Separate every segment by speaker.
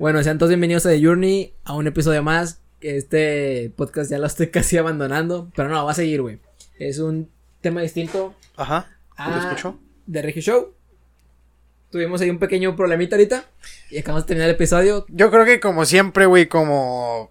Speaker 1: Bueno, sean todos bienvenidos a The Journey, a un episodio más. Este podcast ya lo estoy casi abandonando, pero no, va a seguir, güey. Es un tema distinto.
Speaker 2: Ajá. ¿Te escucho?
Speaker 1: De Regio Show. Tuvimos ahí un pequeño problemita ahorita y acabamos de terminar el episodio.
Speaker 2: Yo creo que como siempre, güey, como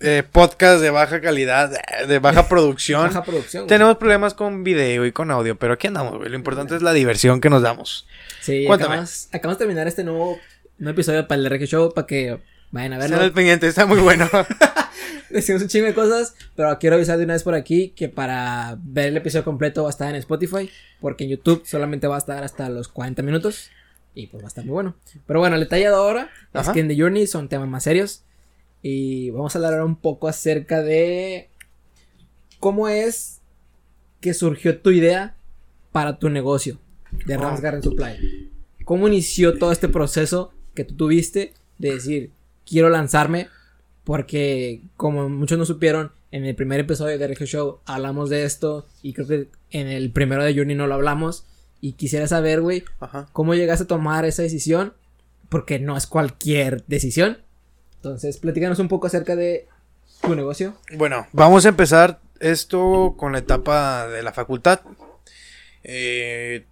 Speaker 2: eh, podcast de baja calidad, de baja producción.
Speaker 1: Baja producción. güey.
Speaker 2: Tenemos problemas con video y con audio, pero aquí andamos, güey. Lo importante es la diversión que nos damos.
Speaker 1: Sí, acabamos, acabamos de terminar este nuevo, nuevo episodio para el Regio Show para que vayan a
Speaker 2: Están
Speaker 1: verlo.
Speaker 2: al pendiente, está muy bueno.
Speaker 1: Decimos un chingo de cosas, pero quiero avisar de una vez por aquí que para ver el episodio completo va a estar en Spotify, porque en YouTube solamente va a estar hasta los 40 minutos y pues va a estar muy bueno. Pero bueno, el detalle de ahora es
Speaker 2: Ajá.
Speaker 1: que en The Journey son temas más serios y vamos a hablar ahora un poco acerca de cómo es que surgió tu idea para tu negocio de. Rams Garden Supply. ¿Cómo inició todo este proceso que tú tuviste de decir, quiero lanzarme? Porque como muchos no supieron, en el primer episodio de Regio Show hablamos de esto y creo que en el primero de Journey no lo hablamos. Y quisiera saber, güey, cómo llegaste a tomar esa decisión, porque no es cualquier decisión. Entonces, platícanos un poco acerca de tu negocio.
Speaker 2: Bueno, vamos a empezar esto con la etapa de la facultad. Eh,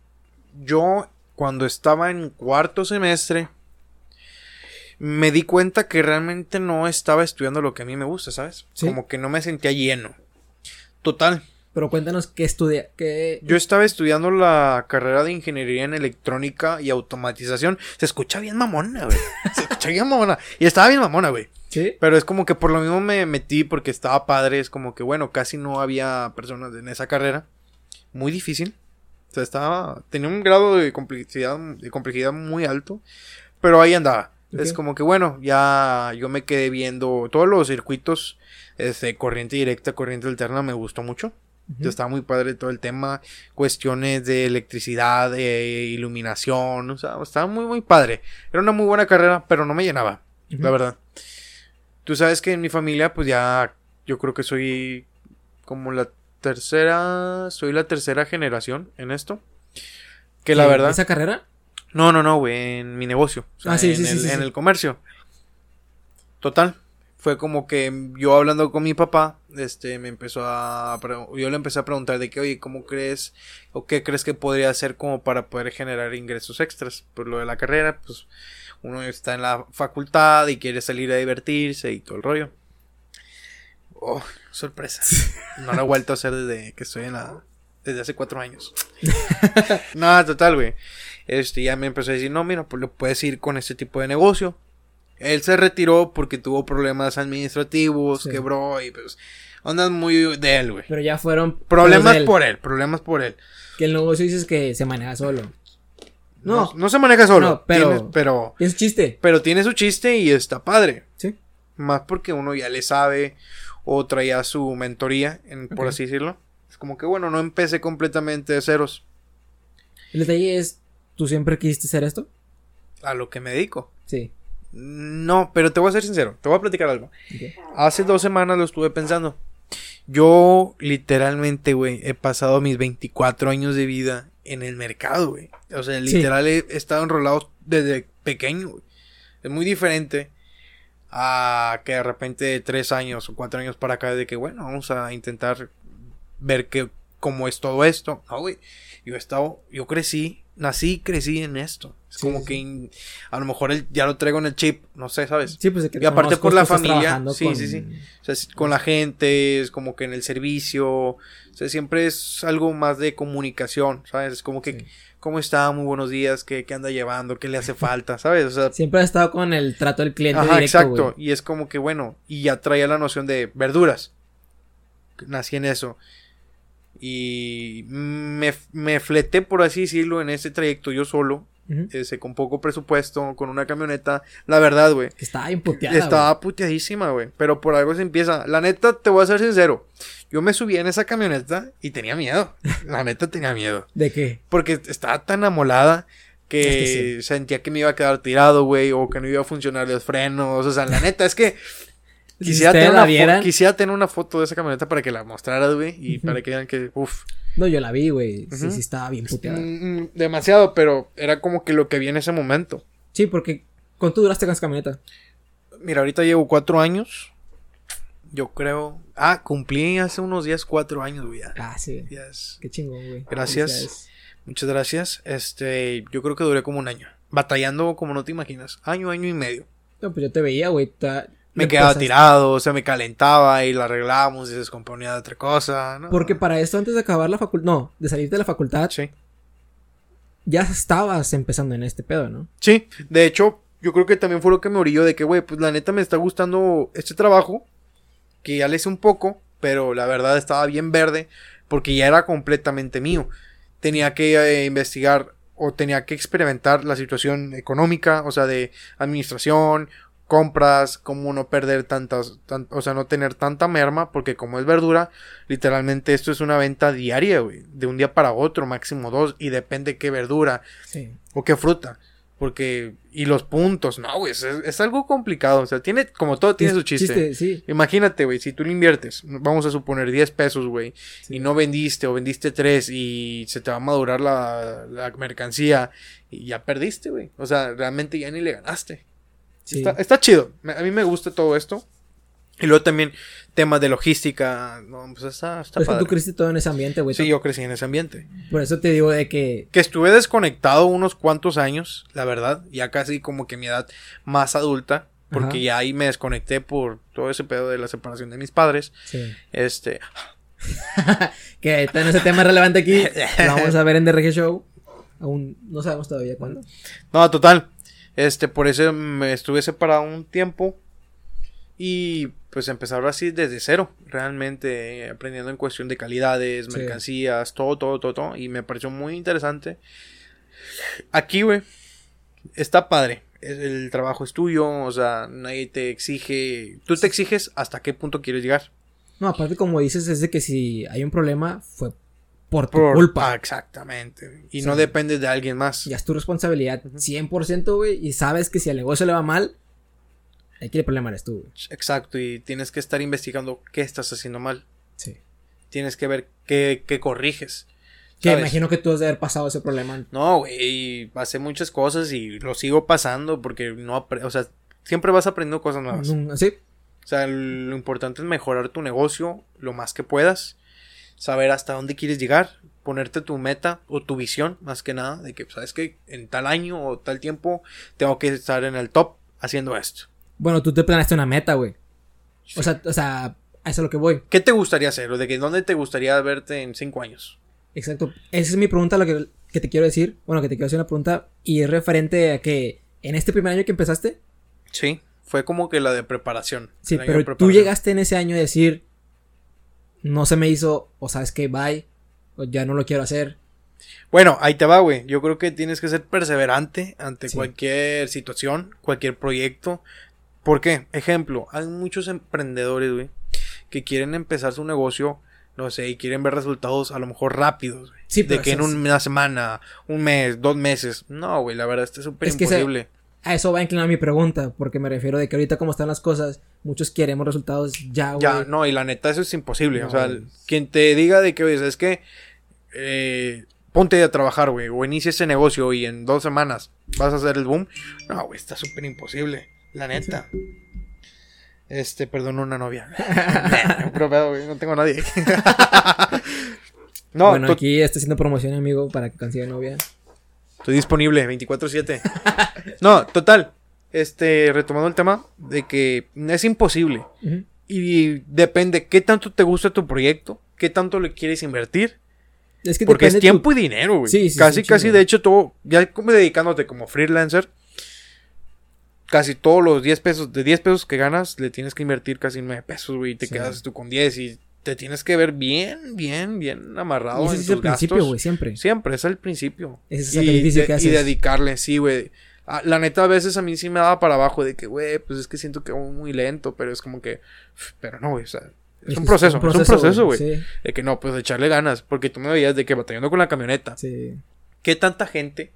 Speaker 2: yo, cuando estaba en cuarto semestre, me di cuenta que realmente no estaba estudiando lo que a mí me gusta, ¿sabes?
Speaker 1: Sí.
Speaker 2: Como que no me sentía lleno. Total,
Speaker 1: Pero cuéntanos qué estudia, qué...
Speaker 2: yo estaba estudiando la carrera de ingeniería en electrónica y automatización. Se escucha bien mamona, güey. Se escucha bien mamona. Y estaba bien mamona, güey.
Speaker 1: Sí.
Speaker 2: Pero es como que por lo mismo me metí porque estaba padre. Es como que, bueno, casi no había personas en esa carrera. Muy difícil. O sea, estaba. Tenía un grado de complejidad, de complejidad muy alto. Pero ahí andaba. Es como que, bueno, ya yo me quedé viendo todos los circuitos. Este, corriente directa, corriente alterna, me gustó mucho.
Speaker 1: Ujú.
Speaker 2: Estaba muy padre todo el tema. Cuestiones de electricidad, iluminación. O sea, estaba muy, muy padre. Era una muy buena carrera, pero no me llenaba. La verdad. Tú sabes que en mi familia, pues ya. Yo creo que soy como la tercera. Soy la tercera generación en esto. Que la
Speaker 1: ¿Qué,
Speaker 2: verdad.
Speaker 1: ¿Esa carrera?
Speaker 2: No, no, no, güey. En mi negocio. O sea,
Speaker 1: Ah, sí,
Speaker 2: en,
Speaker 1: sí,
Speaker 2: el,
Speaker 1: sí,
Speaker 2: en el comercio. Total. Fue como que yo hablando con mi papá, este, me empezó a, yo le empecé a preguntar de que, oye, ¿cómo crees o qué crees que podría hacer como para poder generar ingresos extras? Por lo de la carrera, pues uno está en la facultad y quiere salir a divertirse y todo el rollo. Oh, sorpresa. No lo he vuelto a hacer desde que estoy en la, desde hace cuatro años. no, total, güey. Este, ya me empezó a decir, no, mira, pues le puedes ir con este tipo de negocio. Él se retiró porque tuvo problemas administrativos,
Speaker 1: Sí.
Speaker 2: quebró y pues ondas muy de él, güey.
Speaker 1: Pero ya fueron...
Speaker 2: Problemas
Speaker 1: él.
Speaker 2: por él, problemas por él.
Speaker 1: Que el negocio dices que se maneja solo.
Speaker 2: No,
Speaker 1: No.
Speaker 2: no, se maneja solo,
Speaker 1: No, pero-
Speaker 2: tiene- pero,
Speaker 1: Es un chiste.
Speaker 2: pero tiene su chiste y está padre.
Speaker 1: Sí.
Speaker 2: Más porque uno ya le sabe o traía su mentoría, en- por
Speaker 1: Ok.
Speaker 2: así decirlo. Es como que bueno, no empecé completamente de ceros
Speaker 1: El detalle es, ¿tú siempre quisiste hacer esto?
Speaker 2: a lo que me dedico.
Speaker 1: Sí.
Speaker 2: No, pero te voy a ser sincero, te voy a platicar algo. Hace dos semanas lo estuve pensando. Yo literalmente, güey, he pasado mis 24 años de vida en el mercado, güey. O sea,
Speaker 1: Sí.
Speaker 2: literal he estado enrolado desde pequeño, güey. Es muy diferente a que de repente de tres años o cuatro años para acá de que, bueno, vamos a intentar ver que, cómo es todo esto. No, güey. Yo he estado, yo crecí, nací y crecí en esto. Es
Speaker 1: Sí,
Speaker 2: como
Speaker 1: sí,
Speaker 2: que a lo mejor el- ya lo traigo en el chip, no sé, ¿sabes?
Speaker 1: Sí, pues de que
Speaker 2: Y aparte por la familia, sí,
Speaker 1: con-
Speaker 2: sí, sí. O sea, es con la gente, es como que en el servicio, o sea, siempre es algo más de comunicación, ¿sabes? Es como que,
Speaker 1: Sí.
Speaker 2: ¿cómo está? Muy buenos días, ¿qué, qué anda llevando? ¿Qué le hace falta? ¿Sabes? O sea,
Speaker 1: Siempre has estado con el trato del cliente
Speaker 2: ajá,
Speaker 1: directo,
Speaker 2: exacto. Y es como que, bueno, y ya traía la noción de verduras. Nací en eso. Y me, me fleté, por así decirlo, en ese trayecto yo solo, ese, con poco presupuesto, con una camioneta. La verdad, güey.
Speaker 1: Estaba bien puteada,
Speaker 2: Estaba puteadísima, güey. Pero por algo se empieza. La neta, te voy a ser sincero. Yo me subí en esa camioneta y tenía miedo. La neta tenía miedo.
Speaker 1: ¿De qué?
Speaker 2: Porque estaba tan amolada que,
Speaker 1: Es que
Speaker 2: sentía que me iba a quedar tirado, güey. O que no iba a funcionar los frenos. O sea, la neta es que quisiera, tener
Speaker 1: la vieran-
Speaker 2: quisiera tener una foto de esa camioneta para que la mostraras, güey. Y para que vean que, uff.
Speaker 1: No, yo la vi, güey. Sí, sí, estaba bien puteada.
Speaker 2: mm, demasiado, pero era como que lo que vi en ese momento.
Speaker 1: Sí, porque ¿cuánto duraste con esa camioneta?
Speaker 2: Mira, ahorita llevo cuatro años. Yo creo. Ah, cumplí hace unos días cuatro años, güey.
Speaker 1: Ah, sí.
Speaker 2: Ya es-
Speaker 1: Qué chingón, güey.
Speaker 2: Gracias. Muchas gracias. Este, yo creo que duré como un año. Batallando como no te imaginas. Año, año y medio.
Speaker 1: No, pues yo te veía, güey.
Speaker 2: Me quedaba tirado, se me calentaba y la arreglábamos y se descomponía de otra cosa. ¿no?
Speaker 1: Porque para esto, antes de acabar la facultad, no, de salir de la facultad,
Speaker 2: Sí.
Speaker 1: ya estabas empezando en este pedo, ¿no?
Speaker 2: Sí, de hecho, yo creo que también fue lo que me orilló de que, güey, pues la neta me está gustando este trabajo, que ya le hice un poco, pero la verdad estaba bien verde, porque ya era completamente mío. Tenía que eh, investigar o tenía que experimentar la situación económica, o sea, de administración, compras, cómo no perder tantas, tan- o sea, no tener tanta merma, porque como es verdura, literalmente esto es una venta diaria, güey, de un día para otro, máximo dos, y depende qué verdura,
Speaker 1: Sí.
Speaker 2: o qué fruta. Porque, y los puntos, no, güey, es, es algo complicado. O sea, tiene, como todo tiene su chiste.
Speaker 1: sí.
Speaker 2: Imagínate, güey, si tú le inviertes, vamos a suponer 10 pesos, güey,
Speaker 1: Sí.
Speaker 2: y no vendiste o vendiste 3 y se te va a madurar la, la mercancía y ya perdiste, güey. O sea, realmente ya ni le ganaste.
Speaker 1: Sí.
Speaker 2: Está, está chido. A mí me gusta todo esto. Y luego también temas de logística. No, pues está, está
Speaker 1: Pero es que
Speaker 2: padre.
Speaker 1: tú creciste todo en ese ambiente, güey.
Speaker 2: Sí, yo crecí en ese ambiente.
Speaker 1: Por eso te digo de que
Speaker 2: Que estuve desconectado unos cuantos años, la verdad, ya casi como que mi edad más adulta, porque
Speaker 1: Ajá.
Speaker 2: ya ahí me desconecté por todo ese pedo de la separación de mis padres.
Speaker 1: sí.
Speaker 2: Este,
Speaker 1: Que está en ese tema relevante aquí. Lo vamos a ver en The Reggae Show. Aún no sabemos todavía cuándo.
Speaker 2: no, total. Este, por eso me estuve separado un tiempo y pues empezar así desde cero, realmente eh, aprendiendo en cuestión de calidades,
Speaker 1: Sí.
Speaker 2: mercancías, todo, todo, todo, todo, y me pareció muy interesante. Aquí, güey, está padre. El, el trabajo es tuyo, o sea, nadie te exige, tú te exiges hasta qué punto quieres llegar.
Speaker 1: No, aparte, como dices, es de que si hay un problema, fue por tu
Speaker 2: Por
Speaker 1: culpa.
Speaker 2: Ah, exactamente. Y
Speaker 1: Sí.
Speaker 2: no depende de alguien más.
Speaker 1: Ya es tu responsabilidad 100%, güey. Y sabes que si al negocio le va mal, aquí el problema eres tú, güey.
Speaker 2: Exacto, y tienes que estar investigando qué estás haciendo mal.
Speaker 1: Sí.
Speaker 2: Tienes que ver qué, qué corriges.
Speaker 1: Que
Speaker 2: ¿sabes?
Speaker 1: imagino que tú has de haber pasado ese problema.
Speaker 2: No, güey, pasé muchas cosas y lo sigo pasando porque no, o sea, siempre vas aprendiendo cosas nuevas.
Speaker 1: Sí.
Speaker 2: O sea, lo importante es mejorar tu negocio lo más que puedas, saber hasta dónde quieres llegar, ponerte tu meta o tu visión, más que nada, de que sabes que en tal año o tal tiempo tengo que estar en el top haciendo esto.
Speaker 1: Bueno, tú te planeaste una meta, güey. O sea, o sea, a eso es lo que voy.
Speaker 2: ¿Qué te gustaría hacer? ¿O de que dónde te gustaría verte en cinco años?
Speaker 1: Exacto. Esa es mi pregunta, lo que, que te quiero decir. Bueno, que te quiero hacer una pregunta. Y es referente a que en este primer año que empezaste,
Speaker 2: Sí, fue como que la de preparación.
Speaker 1: sí, pero tú llegaste en ese año a decir, no se me hizo, o sabes que, bye, o ya no lo quiero hacer.
Speaker 2: Bueno, ahí te va, güey. Yo creo que tienes que ser perseverante ante
Speaker 1: Sí.
Speaker 2: cualquier situación, cualquier proyecto. ¿Por qué? Ejemplo, hay muchos emprendedores, güey, que quieren empezar su negocio, no sé, y quieren ver resultados a lo mejor rápidos, güey.
Speaker 1: Sí,
Speaker 2: de que en una semana, un mes, dos meses. No, güey, la verdad, esto es súper
Speaker 1: Es
Speaker 2: imposible.
Speaker 1: A eso va a inclinar mi pregunta, porque me refiero de que ahorita como están las cosas, muchos queremos resultados ya, güey.
Speaker 2: Ya, no, y la neta, eso es imposible.
Speaker 1: No,
Speaker 2: o sea, quien te diga de que, oye, es que eh, ponte a trabajar, güey, o inicia ese negocio y en dos semanas vas a hacer el boom. No, güey, está súper imposible. La neta. Este, perdón, una novia. Pero, pedo, güey, no tengo a nadie. no,
Speaker 1: bueno, aquí está haciendo promoción, amigo, para que consiga novia.
Speaker 2: Estoy disponible 24/7. no, total. Este, retomando el tema de que es imposible. Y depende qué tanto te gusta tu proyecto, qué tanto le quieres invertir.
Speaker 1: Es que
Speaker 2: Porque es tiempo
Speaker 1: tu-
Speaker 2: y dinero, güey.
Speaker 1: Sí, sí,
Speaker 2: casi,
Speaker 1: sí,
Speaker 2: casi, de hecho, todo, ya como dedicándote como freelancer, casi todos los 10 pesos, de 10 pesos que ganas, le tienes que invertir casi 9 pesos, güey, y te quedas tú con 10 y te tienes que ver bien, bien, bien amarrado
Speaker 1: Y ese
Speaker 2: en
Speaker 1: es
Speaker 2: tus
Speaker 1: el principio, güey, siempre.
Speaker 2: Siempre, es el principio.
Speaker 1: Es el sacrificio
Speaker 2: de-
Speaker 1: que
Speaker 2: y dedicarle, sí, güey. Ah, La neta, a veces a mí sí me daba para abajo de que, güey, pues es que siento que voy muy lento, pero es como que, pero no, güey, o sea, es, un proceso, es un proceso, güey.
Speaker 1: Sí,
Speaker 2: De que no, pues echarle ganas, porque tú me veías de que batallando con la camioneta.
Speaker 1: sí.
Speaker 2: ¿Qué tanta gente,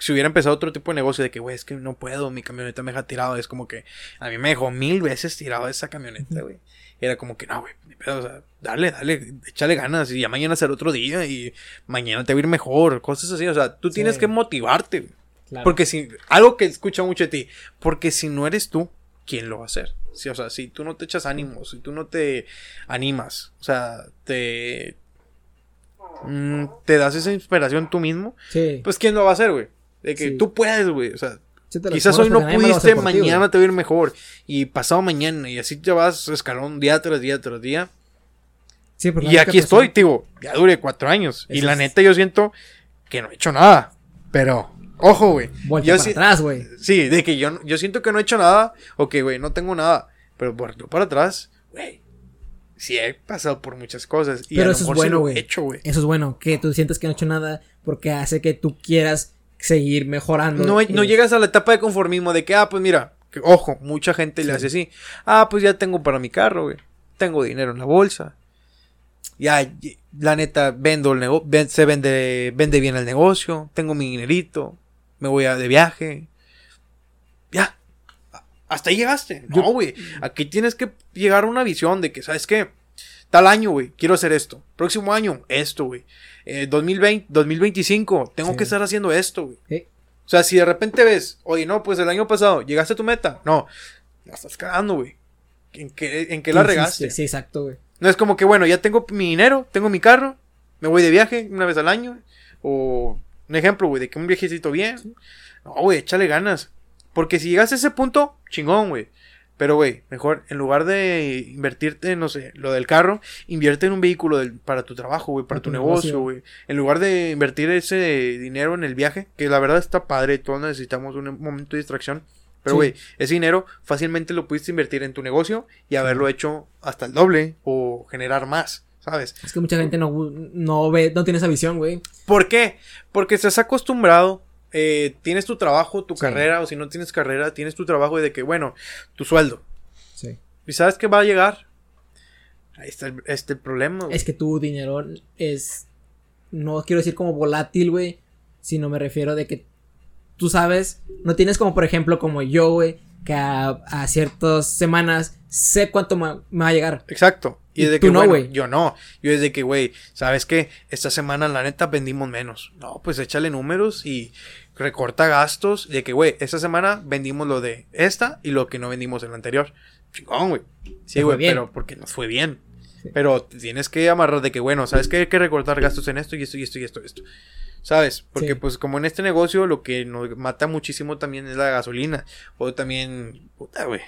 Speaker 2: si hubiera empezado otro tipo de negocio de que, güey, es que no puedo, mi camioneta me deja tirado, es como que a mí me dejó mil veces tirado esa camioneta, güey. Era como que, no, güey, o sea, dale, dale, échale ganas y ya mañana será otro día y mañana te va a ir mejor, cosas así, o sea, tú tienes que motivarte, güey.
Speaker 1: Claro.
Speaker 2: Porque si, algo que escucho mucho de ti, porque si no eres tú, ¿quién lo va a hacer? Sí, o sea, si tú no te echas ánimos, si tú no te animas, o sea, te, mm, te das esa inspiración tú mismo,
Speaker 1: Sí.
Speaker 2: pues ¿quién lo va a hacer, güey? De que
Speaker 1: Sí.
Speaker 2: tú puedes, güey, o sea, quizás hoy no pudiste, mañana te va a ir mejor, y pasado mañana, y así te vas escalón día tras día tras día,
Speaker 1: Sí,
Speaker 2: y aquí estoy, tío, ya duré cuatro años, y la
Speaker 1: es-
Speaker 2: neta yo siento que no he hecho nada, pero, ojo, güey, yo
Speaker 1: para atrás, güey.
Speaker 2: Sí, de que yo, yo siento que no he hecho nada. Ok, güey, no tengo nada. Pero por para atrás, güey. Sí he pasado por muchas cosas. Y
Speaker 1: Pero
Speaker 2: a lo
Speaker 1: eso es
Speaker 2: mejor sí
Speaker 1: bueno, güey.
Speaker 2: he hecho, güey.
Speaker 1: Eso es bueno, que tú sientes que no has hecho nada porque hace que tú quieras seguir mejorando.
Speaker 2: No, no llegas a la etapa de conformismo de que, ah, pues mira, que, ojo, mucha gente le hace así. Ah, pues ya tengo para mi carro, güey. Tengo dinero en la bolsa. Ya, la neta, vendo el negocio, se vende, vende bien el negocio. Tengo mi dinerito. Me voy a, de viaje. Ya. Hasta ahí llegaste. No, güey. Aquí tienes que llegar a una visión de que, ¿sabes qué? Tal año, güey, quiero hacer esto. Próximo año, esto, güey. Eh, 2020, 2025, tengo
Speaker 1: Sí.
Speaker 2: que estar haciendo esto, güey.
Speaker 1: Sí.
Speaker 2: O sea, si de repente ves, oye, no, pues el año pasado llegaste a tu meta. No, la estás cagando, güey. ¿En qué, en qué la regaste?
Speaker 1: Sí, exacto, güey.
Speaker 2: No es como que, bueno, ya tengo mi dinero, tengo mi carro, me voy de viaje una vez al año. O un ejemplo, güey, de que un viajecito bien. No, güey, échale ganas. Porque si llegas a ese punto, chingón, güey. Pero, güey, mejor, en lugar de invertirte, no sé, lo del carro, invierte en un vehículo del- para tu trabajo, güey, para tu
Speaker 1: tu
Speaker 2: negocio, güey. En lugar de invertir ese dinero en el viaje, que la verdad está padre, todos necesitamos un momento de distracción. Pero,
Speaker 1: Sí.
Speaker 2: güey, ese dinero fácilmente lo pudiste invertir en tu negocio y haberlo hecho hasta el doble o generar más, ¿sabes?
Speaker 1: Es que mucha gente no, no ve, no tiene esa visión, güey.
Speaker 2: ¿Por qué? Porque estás acostumbrado, eh, tienes tu trabajo, tu
Speaker 1: Sí.
Speaker 2: carrera, o si no tienes carrera, tienes tu trabajo y de que, bueno, tu sueldo.
Speaker 1: Sí.
Speaker 2: ¿Y sabes que va a llegar? Ahí está el, este el problema. güey.
Speaker 1: Es que tu dinero es. No quiero decir como volátil, güey. Sino me refiero de que tú sabes. No tienes como, por ejemplo, como yo, güey. Que a, a ciertas semanas sé cuánto me, me va a llegar.
Speaker 2: Exacto. Y desde
Speaker 1: tú
Speaker 2: que,
Speaker 1: no,
Speaker 2: bueno,
Speaker 1: güey.
Speaker 2: yo no. Yo desde que, güey, ¿sabes qué? Esta semana, la neta, vendimos menos. No, pues échale números y recorta gastos. De que, güey, esta semana vendimos lo de esta y lo que no vendimos en la anterior. Chingón, güey. Sí, güey, pero porque nos fue bien.
Speaker 1: Sí.
Speaker 2: Pero tienes que amarrar de que, bueno, ¿sabes qué? Hay que recortar gastos en esto y esto y esto y esto y esto. ¿Sabes? Porque,
Speaker 1: Sí.
Speaker 2: pues, como en este negocio, lo que nos mata muchísimo también es la gasolina. O también, puta, güey.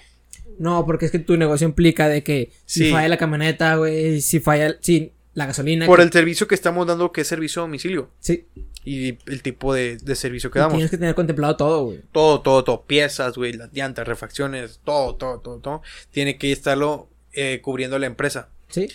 Speaker 1: No, porque es que tu negocio implica de que si
Speaker 2: Sí.
Speaker 1: falla la camioneta, güey. Si falla. Sí, la gasolina.
Speaker 2: Por
Speaker 1: que-
Speaker 2: el servicio que estamos dando, que es servicio a domicilio.
Speaker 1: Sí.
Speaker 2: Y el tipo de, de servicio que
Speaker 1: y
Speaker 2: damos.
Speaker 1: Tienes que tener contemplado todo, güey.
Speaker 2: Todo, todo, todo. Piezas, güey, las llantas, refacciones, todo, todo, todo, todo. Tiene que estarlo eh, cubriendo la empresa.
Speaker 1: Sí.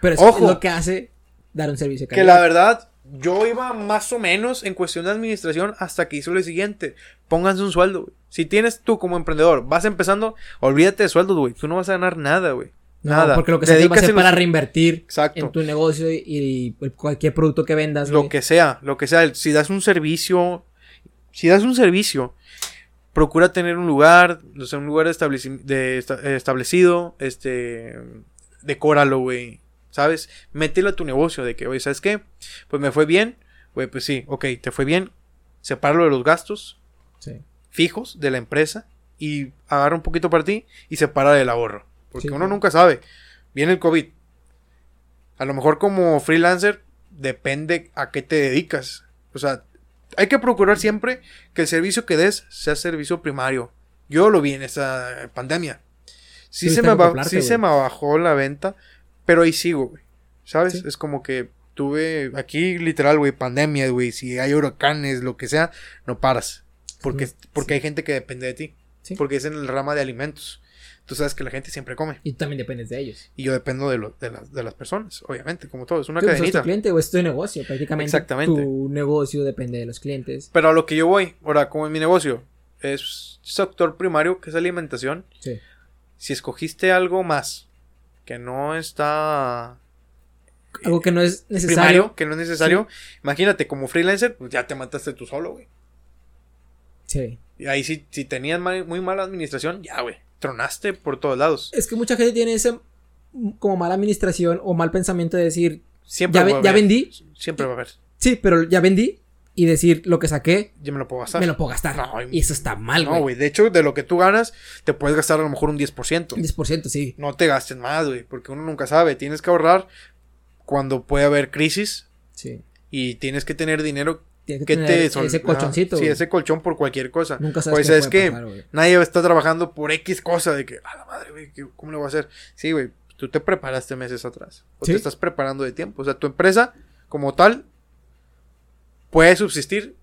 Speaker 1: Pero eso
Speaker 2: Ojo.
Speaker 1: es lo que hace dar un servicio.
Speaker 2: Que la verdad, yo iba más o menos en cuestión de administración hasta que hizo lo siguiente. Pónganse un sueldo, güey. Si tienes tú como emprendedor, vas empezando, olvídate de sueldos, güey. Tú no vas a ganar nada, güey.
Speaker 1: No,
Speaker 2: nada.
Speaker 1: porque lo que se va a ser para reinvertir
Speaker 2: Exacto.
Speaker 1: en tu negocio y, y cualquier producto que vendas,
Speaker 2: lo
Speaker 1: güey.
Speaker 2: que sea, lo que sea. Si das un servicio, si das un servicio, procura tener un lugar, o sea, un lugar estableci- de esta- establecido, este, decóralo, güey, ¿sabes? Mételo a tu negocio de que, oye, ¿sabes qué? Pues me fue bien, güey, pues sí, ok, te fue bien, sepáralo de los gastos
Speaker 1: Sí.
Speaker 2: fijos de la empresa y agarra un poquito para ti y separa del ahorro, porque
Speaker 1: Sí,
Speaker 2: uno nunca sabe. Viene el COVID. A lo mejor como freelancer depende a qué te dedicas. O sea, hay que procurar siempre que el servicio que des sea servicio primario. Yo lo vi en esta pandemia. Sí, se, me,
Speaker 1: acoplarte,
Speaker 2: sí se me bajó la venta, pero ahí sigo, güey. ¿Sabes?
Speaker 1: Sí.
Speaker 2: Es como que tuve aquí literal, güey, pandemia, güey. Si hay huracanes, lo que sea, no paras. Porque, porque hay gente que depende de ti. Porque es en el rama de alimentos. Tú sabes que la gente siempre come.
Speaker 1: Y tú también dependes de ellos.
Speaker 2: Y yo dependo de, lo- de, las, de las personas, obviamente, como todo. Es una
Speaker 1: Tú sos
Speaker 2: cadenita.
Speaker 1: tu cliente o es tu negocio. Prácticamente
Speaker 2: Exactamente.
Speaker 1: tu negocio depende de los clientes.
Speaker 2: Pero a lo que yo voy, ahora, como en mi negocio, es sector primario, que es alimentación.
Speaker 1: Sí.
Speaker 2: Si escogiste algo más que no está
Speaker 1: Algo que no es
Speaker 2: primario,
Speaker 1: necesario.
Speaker 2: que no es necesario, imagínate, como freelancer, pues ya te mataste tú solo, güey.
Speaker 1: Sí.
Speaker 2: Y ahí si, si tenías mal- muy mala administración, ya, güey, tronaste por todos lados.
Speaker 1: Es que mucha gente tiene ese como mala administración o mal pensamiento de decir,
Speaker 2: Siempre
Speaker 1: ya, ve- vendí.
Speaker 2: Siempre va a haber.
Speaker 1: Sí, pero ya vendí. y decir lo que saqué,
Speaker 2: Yo me lo puedo gastar.
Speaker 1: me lo puedo gastar.
Speaker 2: No,
Speaker 1: y eso está mal,
Speaker 2: No,
Speaker 1: güey.
Speaker 2: güey. De hecho, de lo que tú ganas, te puedes gastar a lo mejor un 10%.
Speaker 1: 10%, sí.
Speaker 2: No te gastes más, güey. Porque uno nunca sabe. Tienes que ahorrar cuando puede haber crisis.
Speaker 1: Sí.
Speaker 2: Y tienes que tener dinero
Speaker 1: Tienes
Speaker 2: que
Speaker 1: que
Speaker 2: te sol-
Speaker 1: ese colchoncito.
Speaker 2: Sí, ese colchón por cualquier cosa.
Speaker 1: Nunca sabes
Speaker 2: Pues es que
Speaker 1: pasar,
Speaker 2: nadie está trabajando por X cosa de que, a la madre, güey, ¿qué- ¿cómo le voy a hacer? Sí, güey, tú te preparaste meses atrás. O
Speaker 1: Sí.
Speaker 2: te estás preparando de tiempo. O sea, tu empresa, como tal, puede subsistir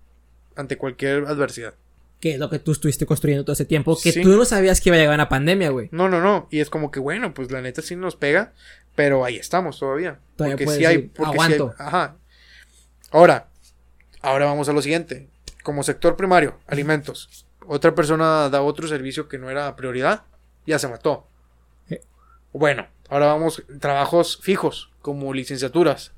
Speaker 2: ante cualquier adversidad.
Speaker 1: Que es lo que tú estuviste construyendo todo ese tiempo. Que
Speaker 2: Sí.
Speaker 1: tú no sabías que iba a llegar una pandemia, güey.
Speaker 2: No, no, no. Y es como que, bueno, pues la neta sí nos pega, pero ahí estamos todavía.
Speaker 1: Todavía
Speaker 2: porque sí hay. Porque sí hay-
Speaker 1: "Aguanto".
Speaker 2: ajá. Ahora, ahora vamos a lo siguiente. Como sector primario, alimentos. Otra persona da otro servicio que no era prioridad, ya se mató.
Speaker 1: Sí.
Speaker 2: Bueno, ahora vamos trabajos fijos, como licenciaturas.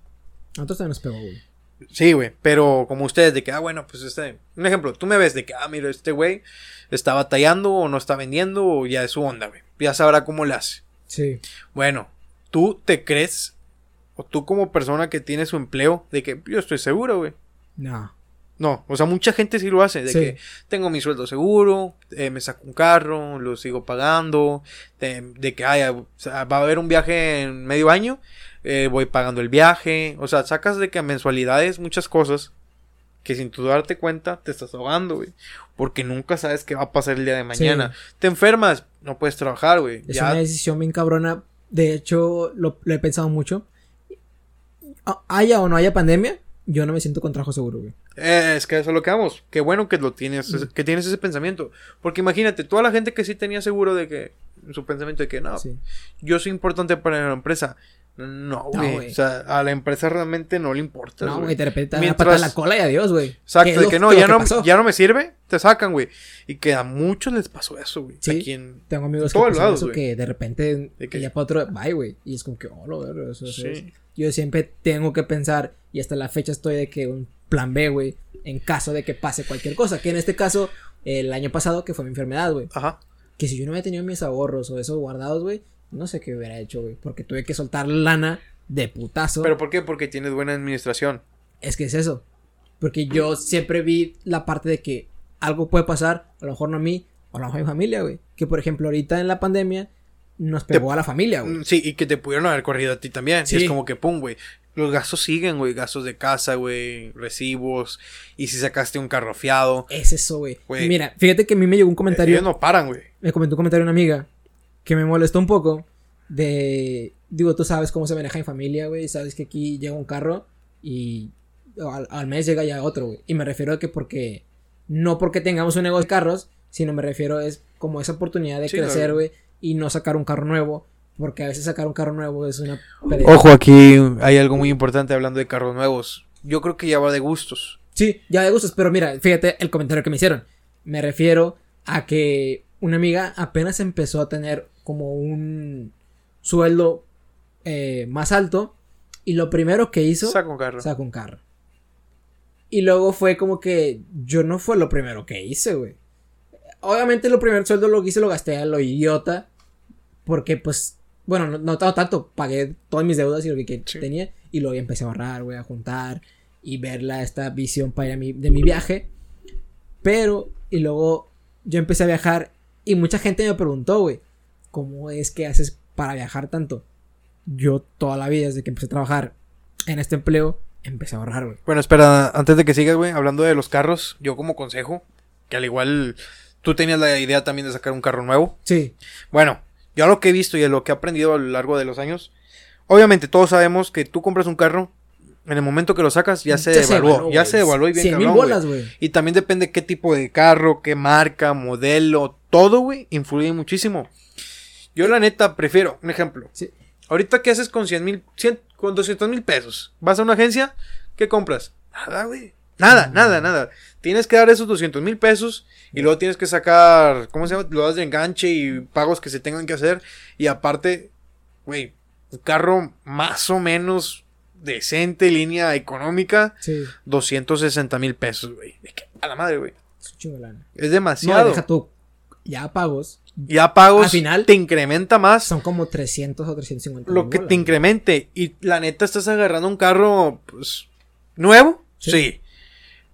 Speaker 1: Nosotros también nos pegó, güey.
Speaker 2: Sí, güey, pero como ustedes, de que, ah, bueno, pues este, un ejemplo, tú me ves de que, ah, mira, este güey está batallando o no está vendiendo o ya es su onda, güey. Ya sabrá cómo le hace.
Speaker 1: Sí.
Speaker 2: Bueno, tú te crees, o tú como persona que tiene su empleo, de que yo estoy seguro, güey.
Speaker 1: No.
Speaker 2: No, o sea, mucha gente sí lo hace, de
Speaker 1: Sí.
Speaker 2: que tengo mi sueldo seguro, eh, me saco un carro, lo sigo pagando, de, de que ay, o sea, va a haber un viaje en medio año, eh, voy pagando el viaje, o sea, sacas de que mensualidades muchas cosas que sin tú darte cuenta te estás ahogando, güey, porque nunca sabes qué va a pasar el día de mañana. Te enfermas, no puedes trabajar, güey.
Speaker 1: Es
Speaker 2: Ya
Speaker 1: una decisión bien cabrona. De hecho, lo, lo he pensado mucho. Haya o no haya pandemia, yo no me siento con trabajo seguro, güey.
Speaker 2: Eh, es que eso es lo que vamos. Qué bueno que lo tienes,
Speaker 1: Mm.
Speaker 2: que tienes ese pensamiento. Porque imagínate, toda la gente que sí tenía seguro de que, su pensamiento de que no,
Speaker 1: Sí.
Speaker 2: yo soy importante para la empresa. No, güey. o sea, a la empresa realmente no le importa.
Speaker 1: No,
Speaker 2: güey.
Speaker 1: repente te una
Speaker 2: Mientras-
Speaker 1: en la cola y adiós, güey. ¿Qué
Speaker 2: Exacto, de que no, ya no, ya no me sirve, te sacan, güey. Y que a muchos les pasó eso, güey.
Speaker 1: Sí. Tengo amigos que
Speaker 2: lados,
Speaker 1: eso que de repente
Speaker 2: De que-
Speaker 1: ya para otro, bye, güey. Y es como que, oh, lo eso,
Speaker 2: Sí.
Speaker 1: Yo siempre tengo que pensar, y hasta la fecha estoy de que un plan B, güey, en caso de que pase cualquier cosa. Que en este caso, el año pasado, que fue mi enfermedad, güey.
Speaker 2: Ajá.
Speaker 1: Que si yo no hubiera tenido mis ahorros o eso guardados, güey, no sé qué hubiera hecho, güey. Porque tuve que soltar lana de putazo.
Speaker 2: ¿Pero por qué? Porque tienes buena administración.
Speaker 1: Es que es eso. Porque yo siempre vi la parte de que algo puede pasar, a lo mejor no a mí, o a lo mejor a mi familia, güey. Que por ejemplo, ahorita en la pandemia nos pegó a la familia, güey.
Speaker 2: Sí, y que te pudieron haber corrido a ti también.
Speaker 1: Sí.
Speaker 2: Y es como que, pum, güey. Los gastos siguen, güey. Gastos de casa, güey. Recibos. Y si sacaste un carro fiado.
Speaker 1: Es eso, güey.
Speaker 2: Güey.
Speaker 1: Mira, fíjate que a mí me llegó un comentario.
Speaker 2: Ellos no paran, güey.
Speaker 1: Me comentó un comentario una amiga que me molestó un poco. De. Digo, tú sabes cómo se maneja en familia, güey. Sabes que aquí llega un carro y al, al mes llega ya otro, güey. Y me refiero a que porque. No porque tengamos un negocio de carros, sino me refiero es como esa oportunidad de
Speaker 2: Sí,
Speaker 1: crecer,
Speaker 2: claro.
Speaker 1: güey. Y no sacar un carro nuevo. Porque a veces sacar un carro nuevo es una. pérdida.
Speaker 2: Ojo, aquí hay algo muy importante hablando de carros nuevos. Yo creo que ya va de gustos.
Speaker 1: Sí, ya de gustos, pero mira, fíjate el comentario que me hicieron. Me refiero a que una amiga apenas empezó a tener como un sueldo eh, más alto y lo primero que hizo
Speaker 2: Saca un carro.
Speaker 1: sacó un carro. Y luego fue como que yo no fue lo primero que hice, güey. Obviamente lo primer sueldo lo que hice lo gasté a lo idiota porque pues bueno, no, no tanto, tanto, pagué todas mis deudas y lo que, que
Speaker 2: Sí.
Speaker 1: tenía y luego empecé a ahorrar, güey, a juntar y ver la, esta visión para ir a mi, de mi viaje. Pero, y luego yo empecé a viajar y mucha gente me preguntó, güey, ¿cómo es que haces para viajar tanto? Yo toda la vida, desde que empecé a trabajar en este empleo, empecé a ahorrar, güey.
Speaker 2: Bueno, espera, antes de que sigas, güey, hablando de los carros, yo como consejo, que al igual tú tenías la idea también de sacar un carro nuevo.
Speaker 1: Sí,
Speaker 2: Bueno, yo a lo que he visto y a lo que he aprendido a lo largo de los años, obviamente todos sabemos que tú compras un carro, en el momento que lo sacas ya se devaluó,
Speaker 1: evaluó,
Speaker 2: ya se devaluó y bien
Speaker 1: 100 mil
Speaker 2: cabrón,
Speaker 1: bolas, güey.
Speaker 2: Y también depende qué tipo de carro, qué marca, modelo, todo, güey, influye muchísimo. Yo la neta prefiero, un ejemplo.
Speaker 1: Sí.
Speaker 2: Ahorita, ¿qué haces con 100 mil, con 200 mil pesos? ¿Vas a una agencia? ¿Qué compras? Nada, güey. Nada, nada, nada. Tienes que dar esos 200 mil pesos y luego tienes que sacar, ¿cómo se llama? Lo das de enganche y pagos que se tengan que hacer. Y aparte, güey, un carro más o menos decente, línea económica,
Speaker 1: Sí,
Speaker 2: 260 mil pesos, güey. A la madre, güey.
Speaker 1: es.
Speaker 2: Es
Speaker 1: No,
Speaker 2: demasiado.
Speaker 1: deja tú. Ya pagos.
Speaker 2: Ya pagos
Speaker 1: Al final,
Speaker 2: te incrementa más
Speaker 1: Son como 300 o 350
Speaker 2: lo que
Speaker 1: bolas,
Speaker 2: te incremente. Y la neta estás agarrando un carro, pues, nuevo.
Speaker 1: Sí.
Speaker 2: Sí.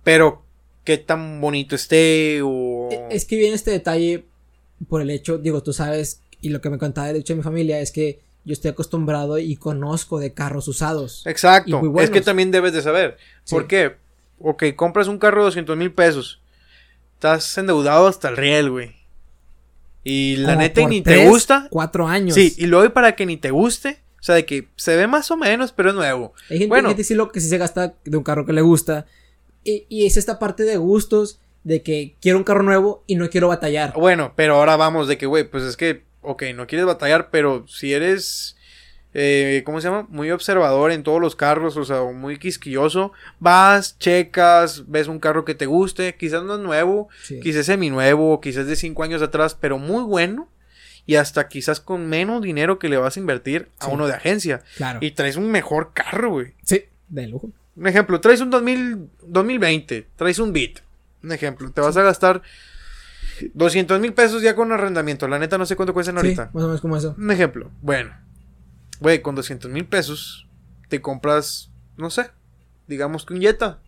Speaker 2: Pero qué tan bonito esté o...
Speaker 1: E, Es que viene este detalle por el hecho, digo, tú sabes, y lo que me contaba el hecho de mi familia es que yo estoy acostumbrado y conozco de carros usados.
Speaker 2: Exacto. Es que también debes de saber.
Speaker 1: Sí.
Speaker 2: ¿Por qué? Ok, compras un carro de 200 mil pesos. Estás endeudado hasta el riel, güey. Y la
Speaker 1: Como
Speaker 2: neta
Speaker 1: por
Speaker 2: ni
Speaker 1: tres,
Speaker 2: te gusta.
Speaker 1: Cuatro años.
Speaker 2: Sí, y luego para que ni te guste. O sea, de que se ve más o menos, pero es nuevo.
Speaker 1: Hay gente,
Speaker 2: Bueno.
Speaker 1: sí, lo que sí se gasta de un carro que le gusta. Y, y es esta parte de gustos, de que quiero un carro nuevo y no quiero batallar.
Speaker 2: Bueno, pero ahora vamos de que, güey, pues es que, ok, no quieres batallar, pero si eres, eh, ¿cómo se llama? Muy observador en todos los carros, o sea, muy quisquilloso, vas, checas, ves un carro que te guste, quizás no es nuevo,
Speaker 1: Sí.
Speaker 2: quizás seminuevo, quizás de cinco años atrás, pero muy bueno, y hasta quizás con menos dinero que le vas a invertir a
Speaker 1: Sí.
Speaker 2: uno de agencia,
Speaker 1: Claro.
Speaker 2: y traes un mejor carro, güey.
Speaker 1: Sí, de lujo.
Speaker 2: Un ejemplo, traes un 2000, 2020, traes un Beat. Un ejemplo, te vas a gastar 200 mil pesos ya con arrendamiento. La neta no sé cuánto cuestan
Speaker 1: Sí,
Speaker 2: ahorita.
Speaker 1: más o menos como eso.
Speaker 2: Un ejemplo, bueno. Güey, con 200 mil pesos te compras, no sé, digamos que un Jetta.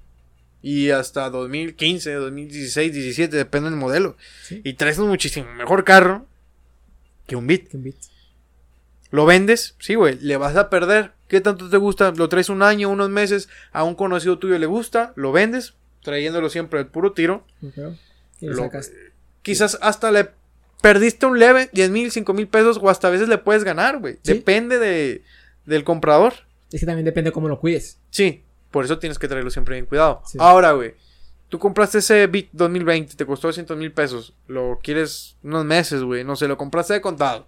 Speaker 2: Y hasta 2015, 2016, 17, depende del modelo.
Speaker 1: Sí.
Speaker 2: Y traes un muchísimo mejor carro que un Beat. ¿Lo vendes? Sí, güey. ¿Le vas a perder? ¿Qué tanto te gusta? ¿Lo traes un año, unos meses? ¿A un conocido tuyo le gusta? ¿Lo vendes? Trayéndolo siempre al puro tiro.
Speaker 1: Ok. Y lo.
Speaker 2: Quizás hasta le perdiste un leve, 10 mil, 5 mil pesos, o hasta a veces le puedes ganar, güey.
Speaker 1: Sí.
Speaker 2: Depende de, del comprador.
Speaker 1: Es que también depende cómo lo cuides.
Speaker 2: Sí, por eso tienes que traerlo siempre bien cuidado.
Speaker 1: Sí.
Speaker 2: Ahora, güey, tú compraste ese Beat 2020, te costó 200 mil pesos. Lo quieres unos meses, güey. No sé, lo compraste de contado.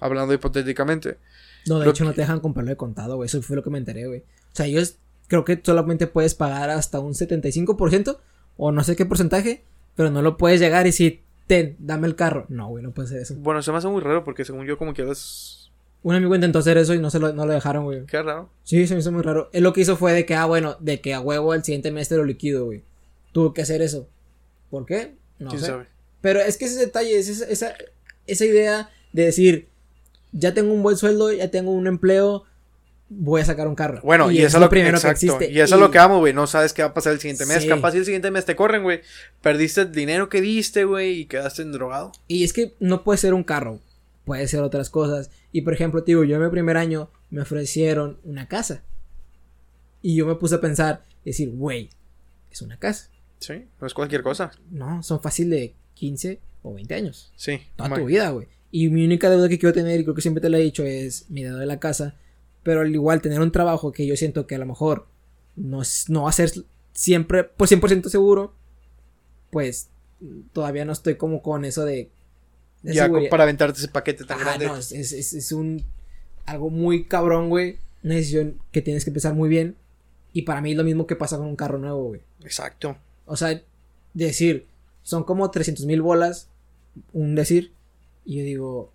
Speaker 2: Hablando hipotéticamente.
Speaker 1: No, de
Speaker 2: Lo
Speaker 1: hecho no te dejan comprarlo de contado, güey. Eso fue lo que me enteré, güey. O sea, ellos creo que solamente puedes pagar hasta un 75% o no sé qué porcentaje, pero no lo puedes llegar y decir, ten, dame el carro. No, güey, no puede ser eso.
Speaker 2: Bueno, se me hace muy raro porque según yo como quieras...
Speaker 1: Un amigo intentó hacer eso y no se lo, no lo dejaron, güey.
Speaker 2: Qué raro.
Speaker 1: Sí, se me hizo muy raro. Él lo que hizo fue de que, ah, bueno, de que a huevo el siguiente mes te lo liquido, güey. Tuvo que hacer eso. ¿Por qué? No
Speaker 2: ¿Quién
Speaker 1: sé.
Speaker 2: sabe?
Speaker 1: Pero es que ese detalle, es esa, esa, esa idea de decir, ya tengo un buen sueldo, ya tengo un empleo, voy a sacar un carro.
Speaker 2: Bueno, y,
Speaker 1: es
Speaker 2: eso es lo
Speaker 1: primero
Speaker 2: exacto,
Speaker 1: que existe.
Speaker 2: Y eso es lo que amo, güey. No sabes qué va a pasar el siguiente mes.
Speaker 1: Sí.
Speaker 2: Capaz el siguiente mes te corren, güey. Perdiste el dinero que diste, güey, y quedaste endrogado.
Speaker 1: Y es que no puede ser un carro, puede ser otras cosas. Y por ejemplo, digo, yo en mi primer año me ofrecieron una casa. Y yo me puse a pensar, decir, güey, es una casa.
Speaker 2: Sí, no es cualquier cosa.
Speaker 1: No, son fácil de 15 o 20 años.
Speaker 2: Sí.
Speaker 1: Toda tu vida, güey. Y mi única deuda que quiero tener, y creo que siempre te lo he dicho, es mi deuda de la casa. Pero al igual tener un trabajo que yo siento que a lo mejor no, es, no va a ser siempre, pues 100% seguro, pues todavía no estoy como con eso de... de
Speaker 2: Ya
Speaker 1: seguridad.
Speaker 2: para aventarte ese paquete tan
Speaker 1: Ajá,
Speaker 2: grande.
Speaker 1: no, es, es- es- es un... Algo muy cabrón, güey. Una decisión que tienes que pensar muy bien. Y para mí es lo mismo que pasa con un carro nuevo, güey.
Speaker 2: Exacto.
Speaker 1: O sea, decir, son como 300 mil bolas, un decir, y yo digo,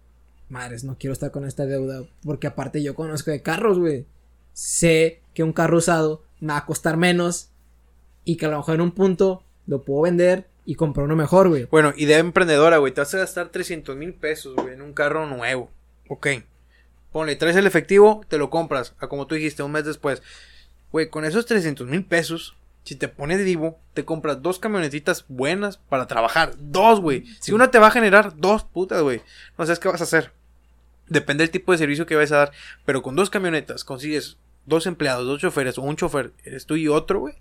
Speaker 1: madres, no quiero estar con esta deuda, porque aparte yo conozco de carros, güey. Sé que un carro usado me va a costar menos y que a lo mejor en un punto lo puedo vender y comprar uno mejor, güey.
Speaker 2: Bueno, idea emprendedora, güey. Te vas a gastar 300 mil pesos, güey, en un carro nuevo. Ok. Ponle, traes el efectivo, te lo compras. A como tú dijiste, un mes después. Güey, con esos 300 mil pesos, si te pones vivo, te compras dos camionetitas buenas para trabajar. Dos, güey. Si una te va a generar dos putas, güey. No sabes qué vas a hacer. Depende del tipo de servicio que vayas a dar. Pero con dos camionetas consigues dos empleados, dos choferes o un chofer, eres tú y otro, güey.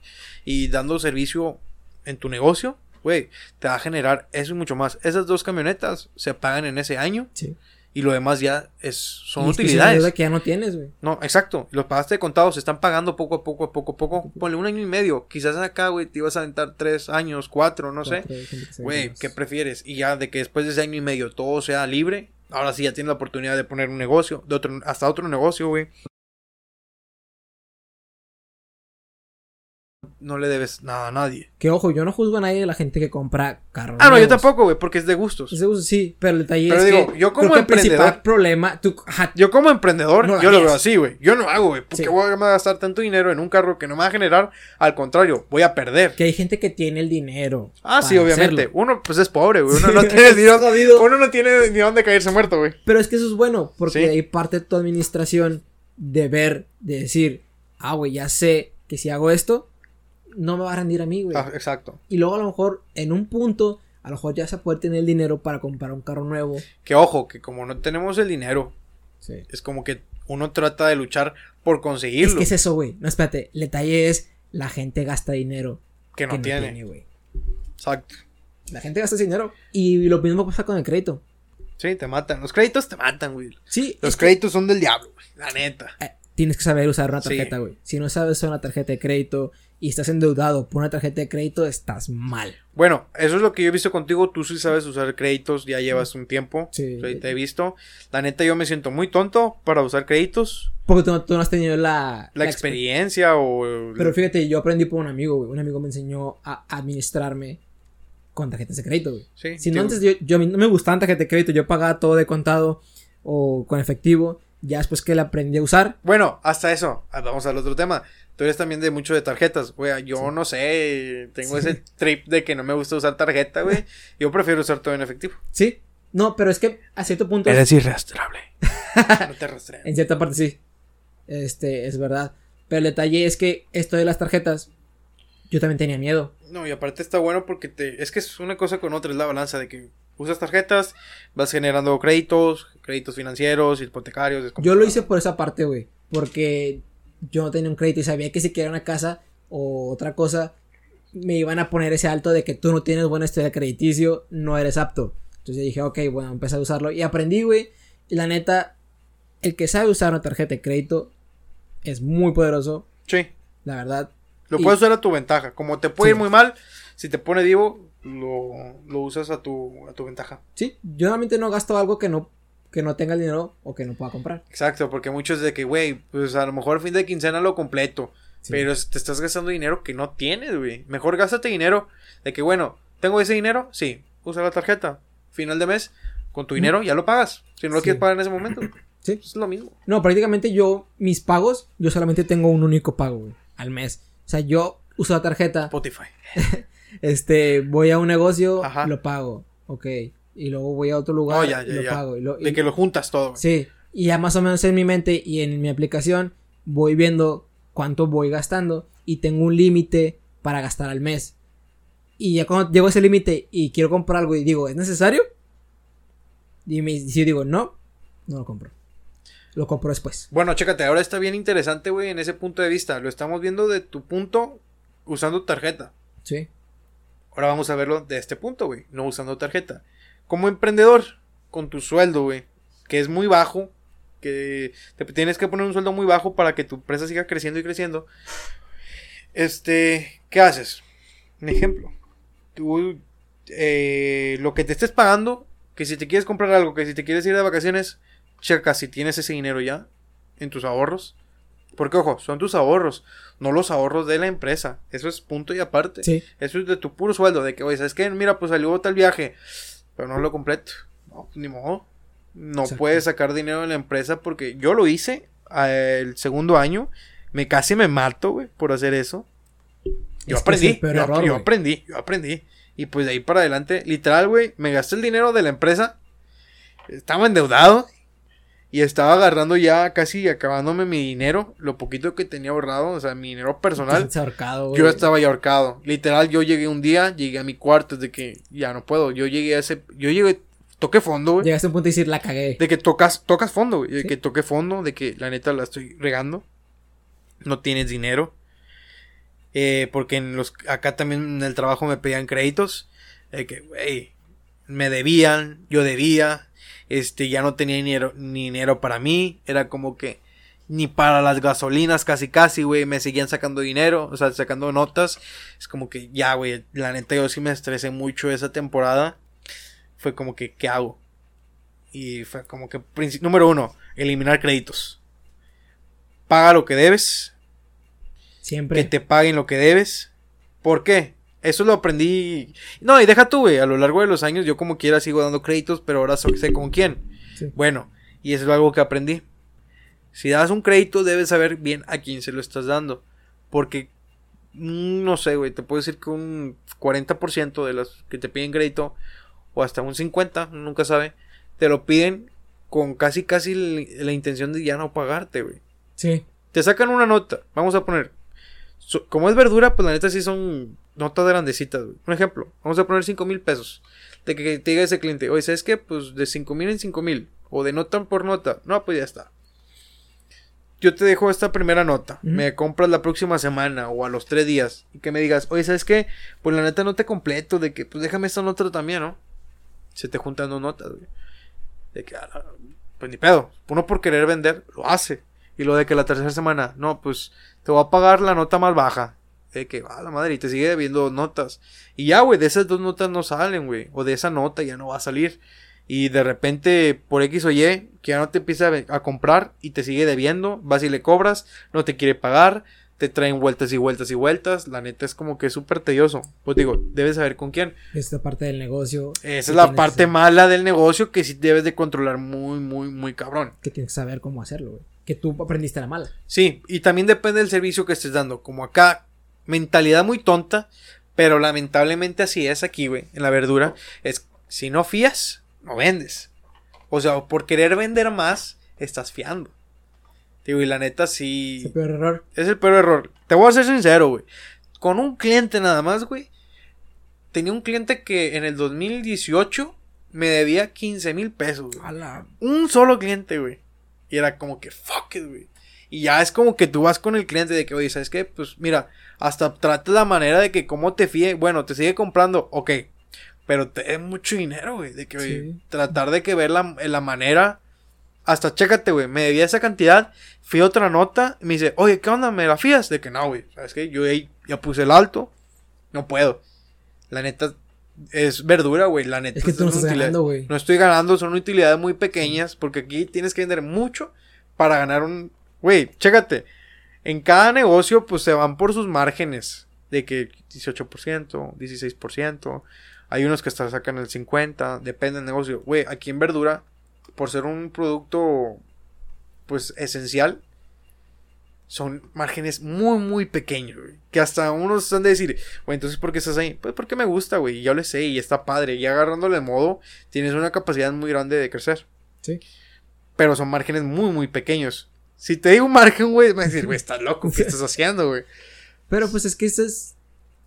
Speaker 2: Y dando servicio en tu negocio, güey, te va a generar eso y mucho más. Esas dos camionetas se pagan en ese año
Speaker 1: Sí.
Speaker 2: Y lo demás ya es, son
Speaker 1: Y es que es una
Speaker 2: utilidades.
Speaker 1: deuda que ya no tienes, güey.
Speaker 2: No, exacto. Los pagaste de contado, se están pagando poco a poco, a poco a poco. Ponle un año y medio. Quizás acá, güey, te ibas a aventar tres años, cuatro, no sé.
Speaker 1: Cuatro,
Speaker 2: Güey, ¿qué prefieres? Y ya de que después de ese año y medio todo sea libre, ahora sí ya tienes la oportunidad de poner un negocio, de otro, hasta otro negocio, güey. No le debes nada a nadie.
Speaker 1: Que ojo, yo no juzgo a nadie de la gente que compra carros.
Speaker 2: Ah, no, yo tampoco, güey, porque es de gustos.
Speaker 1: Ese uso sí, pero el detalle
Speaker 2: Pero
Speaker 1: es
Speaker 2: digo,
Speaker 1: que
Speaker 2: yo como
Speaker 1: creo que el principal
Speaker 2: emprendedor-
Speaker 1: problema, tú, ajá,
Speaker 2: Yo como emprendedor,
Speaker 1: No lo
Speaker 2: yo lo veo así, güey. Yo no hago, güey. ¿Por
Speaker 1: Sí.
Speaker 2: qué voy a gastar tanto dinero en un carro que no me va a generar? Al contrario, voy a perder.
Speaker 1: que hay gente que tiene el dinero.
Speaker 2: Ah, sí, obviamente.
Speaker 1: hacerlo.
Speaker 2: Uno, pues es pobre, güey. Uno no tiene ni
Speaker 1: es
Speaker 2: dónde,
Speaker 1: jodido.
Speaker 2: uno no tiene ni dónde caerse muerto, güey.
Speaker 1: Pero es que eso es bueno, porque
Speaker 2: Sí.
Speaker 1: hay parte de tu administración de ver, de decir, ah, güey, ya sé que si hago esto, no me va a rendir a mí, güey.
Speaker 2: Ah, exacto.
Speaker 1: Y luego a lo mejor en un punto, a lo mejor ya se puede tener el dinero para comprar un carro nuevo.
Speaker 2: Que ojo, que como no tenemos el dinero,
Speaker 1: Sí.
Speaker 2: es como que uno trata de luchar por conseguirlo.
Speaker 1: Es que es eso, güey. No, espérate. El detalle es la gente gasta dinero
Speaker 2: que no tiene.
Speaker 1: güey.
Speaker 2: Exacto.
Speaker 1: La gente gasta ese dinero. Y lo mismo pasa con el crédito.
Speaker 2: Sí, te matan. Los créditos te matan, güey.
Speaker 1: Sí.
Speaker 2: Los
Speaker 1: que,
Speaker 2: créditos son del diablo, güey. La neta.
Speaker 1: eh, tienes que saber usar una
Speaker 2: Sí.
Speaker 1: tarjeta, güey. Si no sabes usar una tarjeta de crédito y estás endeudado por una tarjeta de crédito, estás mal.
Speaker 2: Bueno, eso es lo que yo he visto contigo. Tú sí sabes usar créditos, ya llevas un tiempo.
Speaker 1: Sí.
Speaker 2: O sea, te he visto. La neta, yo me siento muy tonto para usar créditos.
Speaker 1: Porque tú, no- tú no has tenido la,
Speaker 2: La,
Speaker 1: exper-
Speaker 2: experiencia o.
Speaker 1: Pero fíjate, yo aprendí por un amigo, güey. Un amigo me enseñó a administrarme con tarjetas de crédito, güey.
Speaker 2: Sí,
Speaker 1: Si no, antes yo, no me gustaban tarjetas de crédito, yo pagaba todo de contado o con efectivo. Ya después que la aprendí a usar,
Speaker 2: Bueno, hasta eso. Ah, Vamos al otro tema. Tú eres también de mucho de tarjetas, güey. Yo no sé. Tengo ese trip de que no me gusta usar tarjeta, güey. Yo prefiero usar todo en efectivo.
Speaker 1: ¿sí? No, pero es que a cierto punto,
Speaker 2: irrastrable. no te rastrean.
Speaker 1: en cierta parte sí. Este, es verdad. Pero el detalle es que esto de las tarjetas, yo también tenía miedo.
Speaker 2: No, y aparte está bueno porque te. Es que es una cosa con otra, es la balanza de que usas tarjetas, vas generando créditos, créditos financieros, hipotecarios.
Speaker 1: Yo lo hice por esa parte, güey. Porque yo no tenía un crédito y sabía que si quería una casa o otra cosa, me iban a poner ese alto de que tú no tienes buena historia crediticio, no eres apto. Entonces dije, ok, bueno, empecé a usarlo y aprendí, güey. Y la neta, el que sabe usar una tarjeta de crédito es muy poderoso,
Speaker 2: Sí.
Speaker 1: la verdad.
Speaker 2: Lo
Speaker 1: Y-
Speaker 2: puedes usar a tu ventaja. Como te puede
Speaker 1: Sí.
Speaker 2: ir muy mal, si te pone divo, lo, lo usas a tu, a tu ventaja.
Speaker 1: Sí, yo normalmente no gasto algo que no, que no tenga el dinero o que no pueda comprar.
Speaker 2: Exacto, porque muchos de que, güey, pues a lo mejor fin de quincena lo completo.
Speaker 1: Sí.
Speaker 2: Pero te estás gastando dinero que no tienes, güey. Mejor gástate dinero de que, bueno, tengo ese dinero, sí, usa la tarjeta. Final de mes, con tu dinero ya lo pagas. Si no lo
Speaker 1: Sí.
Speaker 2: quieres pagar en ese momento,
Speaker 1: Sí.
Speaker 2: es lo mismo.
Speaker 1: No, prácticamente yo, mis pagos, yo solamente tengo un único pago, güey, al mes. O sea, yo uso la tarjeta,
Speaker 2: Spotify.
Speaker 1: este, voy a un negocio,
Speaker 2: Ajá.
Speaker 1: lo pago, ok. Y luego voy a otro lugar,
Speaker 2: Oh, ya,
Speaker 1: y
Speaker 2: ya,
Speaker 1: lo
Speaker 2: ya.
Speaker 1: pago. y lo-
Speaker 2: De
Speaker 1: y-
Speaker 2: que lo juntas todo. güey.
Speaker 1: Sí, y ya más o menos en mi mente y en mi aplicación voy viendo cuánto voy gastando y tengo un límite para gastar al mes. Y ya cuando llego a ese límite y quiero comprar algo y digo, ¿es necesario? Y me, si yo digo, no, no lo compro. Lo compro después.
Speaker 2: Bueno, chécate, ahora está bien interesante, güey, en ese punto de vista. Lo estamos viendo de tu punto usando tarjeta.
Speaker 1: Sí.
Speaker 2: Ahora vamos a verlo de este punto, güey, no usando tarjeta. Como emprendedor, con tu sueldo, güey, que es muy bajo, que te tienes que poner un sueldo muy bajo para que tu empresa siga creciendo y creciendo. Este, ¿qué haces? Un ejemplo. Tú, eh, lo que te estés pagando, que si te quieres comprar algo, que si te quieres ir de vacaciones, checa si tienes ese dinero ya en tus ahorros. Porque, ojo, son tus ahorros, no los ahorros de la empresa. Eso es punto y aparte.
Speaker 1: Sí.
Speaker 2: Eso es de tu puro sueldo, de que, oye, ¿sabes qué? Mira, pues salió tal viaje, pero no lo completo. No, pues, ni modo. No
Speaker 1: Exacto.
Speaker 2: puedes sacar dinero de la empresa porque yo lo hice eh, el segundo año. Me casi me mato, güey, por hacer eso. Yo
Speaker 1: Es
Speaker 2: aprendí, yo,
Speaker 1: error,
Speaker 2: yo aprendí, yo aprendí. Y pues de ahí para adelante, literal, güey, me gasté el dinero de la empresa. Estaba endeudado. Y estaba agarrando ya casi acabándome mi dinero, lo poquito que tenía ahorrado, o sea, mi dinero personal.
Speaker 1: Ahorcado.
Speaker 2: Yo estaba ya ahorcado. Literal, yo llegué un día, llegué a mi cuarto de que ya no puedo. Yo llegué a ese. Yo llegué. Toqué fondo, güey.
Speaker 1: Llegaste a un punto de decir, la cagué.
Speaker 2: De que tocas, tocas fondo, güey. De
Speaker 1: Sí.
Speaker 2: que toqué fondo, de que la neta la estoy regando. No tienes dinero. Eh, porque en los, acá también en el trabajo me pedían créditos. De que, güey, me debían, yo debía. Este, ya no tenía dinero, ni dinero para mí. Era como que ni para las gasolinas casi casi, güey. Me seguían sacando dinero, o sea, sacando notas. Es como que ya, güey. La neta yo sí me estresé mucho esa temporada. Fue como que, ¿qué hago? Y fue como que, número uno, eliminar créditos. Paga lo que debes,
Speaker 1: Siempre.
Speaker 2: que te paguen lo que debes. ¿Por qué? Eso lo aprendí. No, y deja tú, güey. A lo largo de los años, yo como quiera sigo dando créditos, pero ahora sé con quién.
Speaker 1: Sí.
Speaker 2: Bueno, y eso es algo que aprendí. Si das un crédito, debes saber bien a quién se lo estás dando. Porque, mm, no sé, güey, te puedo decir que un 40% de los que te piden crédito, o hasta un 50%, nunca sabe, te lo piden con casi, casi la intención de ya no pagarte, güey.
Speaker 1: Sí.
Speaker 2: Te sacan una nota, vamos a poner so- como es verdura, pues la neta sí son notas grandecitas, güey. Un ejemplo, vamos a poner 5 mil pesos. De que te diga ese cliente, oye, ¿sabes qué? Pues de 5 mil en 5 mil. O de nota por nota. No, pues ya está. Yo te dejo esta primera nota. Me compras la próxima semana o a los 3 días. Y que me digas, oye, ¿sabes qué? Pues la neta no te completo. De que, pues déjame esta nota también, ¿no? Se te juntan dos notas, güey. De que, ah, pues ni pedo. Uno por querer vender, lo hace. Y lo de que la tercera semana, no, pues te voy a pagar la nota más baja. De que, va la madre, y te sigue debiendo dos notas. Y ya, güey, de esas dos notas no salen, güey. O de esa nota ya no va a salir. Y de repente, por X o Y, que ya no te empieza a, a comprar y te sigue debiendo, vas y le cobras, no te quiere pagar, te traen vueltas y vueltas y vueltas. La neta es como que súper tedioso. Pues digo, debes saber con quién.
Speaker 1: Esta parte del negocio.
Speaker 2: Esa es la parte
Speaker 1: que-
Speaker 2: mala del negocio que sí debes de controlar muy, muy, muy cabrón.
Speaker 1: Que tienes que saber cómo hacerlo, güey. Que tú aprendiste la mala.
Speaker 2: Sí, y también depende del servicio que estés dando. Como acá, mentalidad muy tonta, pero lamentablemente así es aquí, güey, en la verdura. Es, si no fías, no vendes. O sea, por querer vender más, estás fiando. Digo, y la neta
Speaker 1: Es
Speaker 2: sí...
Speaker 1: el peor error.
Speaker 2: Es el peor error. Te voy a ser sincero, güey. Con un cliente nada más, güey. Tenía un cliente que en el 2018 me debía 15 mil pesos, güey. Un solo cliente, güey. Y era como que, fuck it, güey. Y ya es como que tú vas con el cliente de que, oye, ¿sabes qué? Pues mira, hasta trata la manera de que cómo te fíe. Bueno, te sigue comprando, ok. Pero te es mucho dinero, güey. De que, oye, tratar de que ver la, la manera. Hasta chécate, güey. Me debía esa cantidad. Fui a otra nota. Y me dice, oye, ¿qué onda? ¿Me la fías? De que no, güey. ¿Sabes qué? Yo ahí ya puse el alto. No puedo. La neta es verdura, güey. La neta
Speaker 1: Es que tú no
Speaker 2: una
Speaker 1: estás
Speaker 2: utilidad-
Speaker 1: ganando, güey.
Speaker 2: no estoy ganando, son utilidades muy pequeñas porque aquí tienes que vender mucho para ganar un... Güey, chécate. En cada negocio pues se van por sus márgenes de que 18%, 16%. Hay unos que hasta sacan el 50%, depende del negocio. Güey, aquí en verdura, por ser un producto pues esencial, son márgenes muy, muy pequeños, güey. Que hasta unos están de decir, güey, entonces, ¿por qué estás ahí? Pues porque me gusta, güey. y Yo le sé y está padre. Y agarrándole modo, tienes una capacidad muy grande de crecer.
Speaker 1: Sí.
Speaker 2: Pero son márgenes muy, muy pequeños. Si te digo un margen, güey, me decir, güey, estás loco, ¿qué estás haciendo, güey?
Speaker 1: Pero pues es que eso es.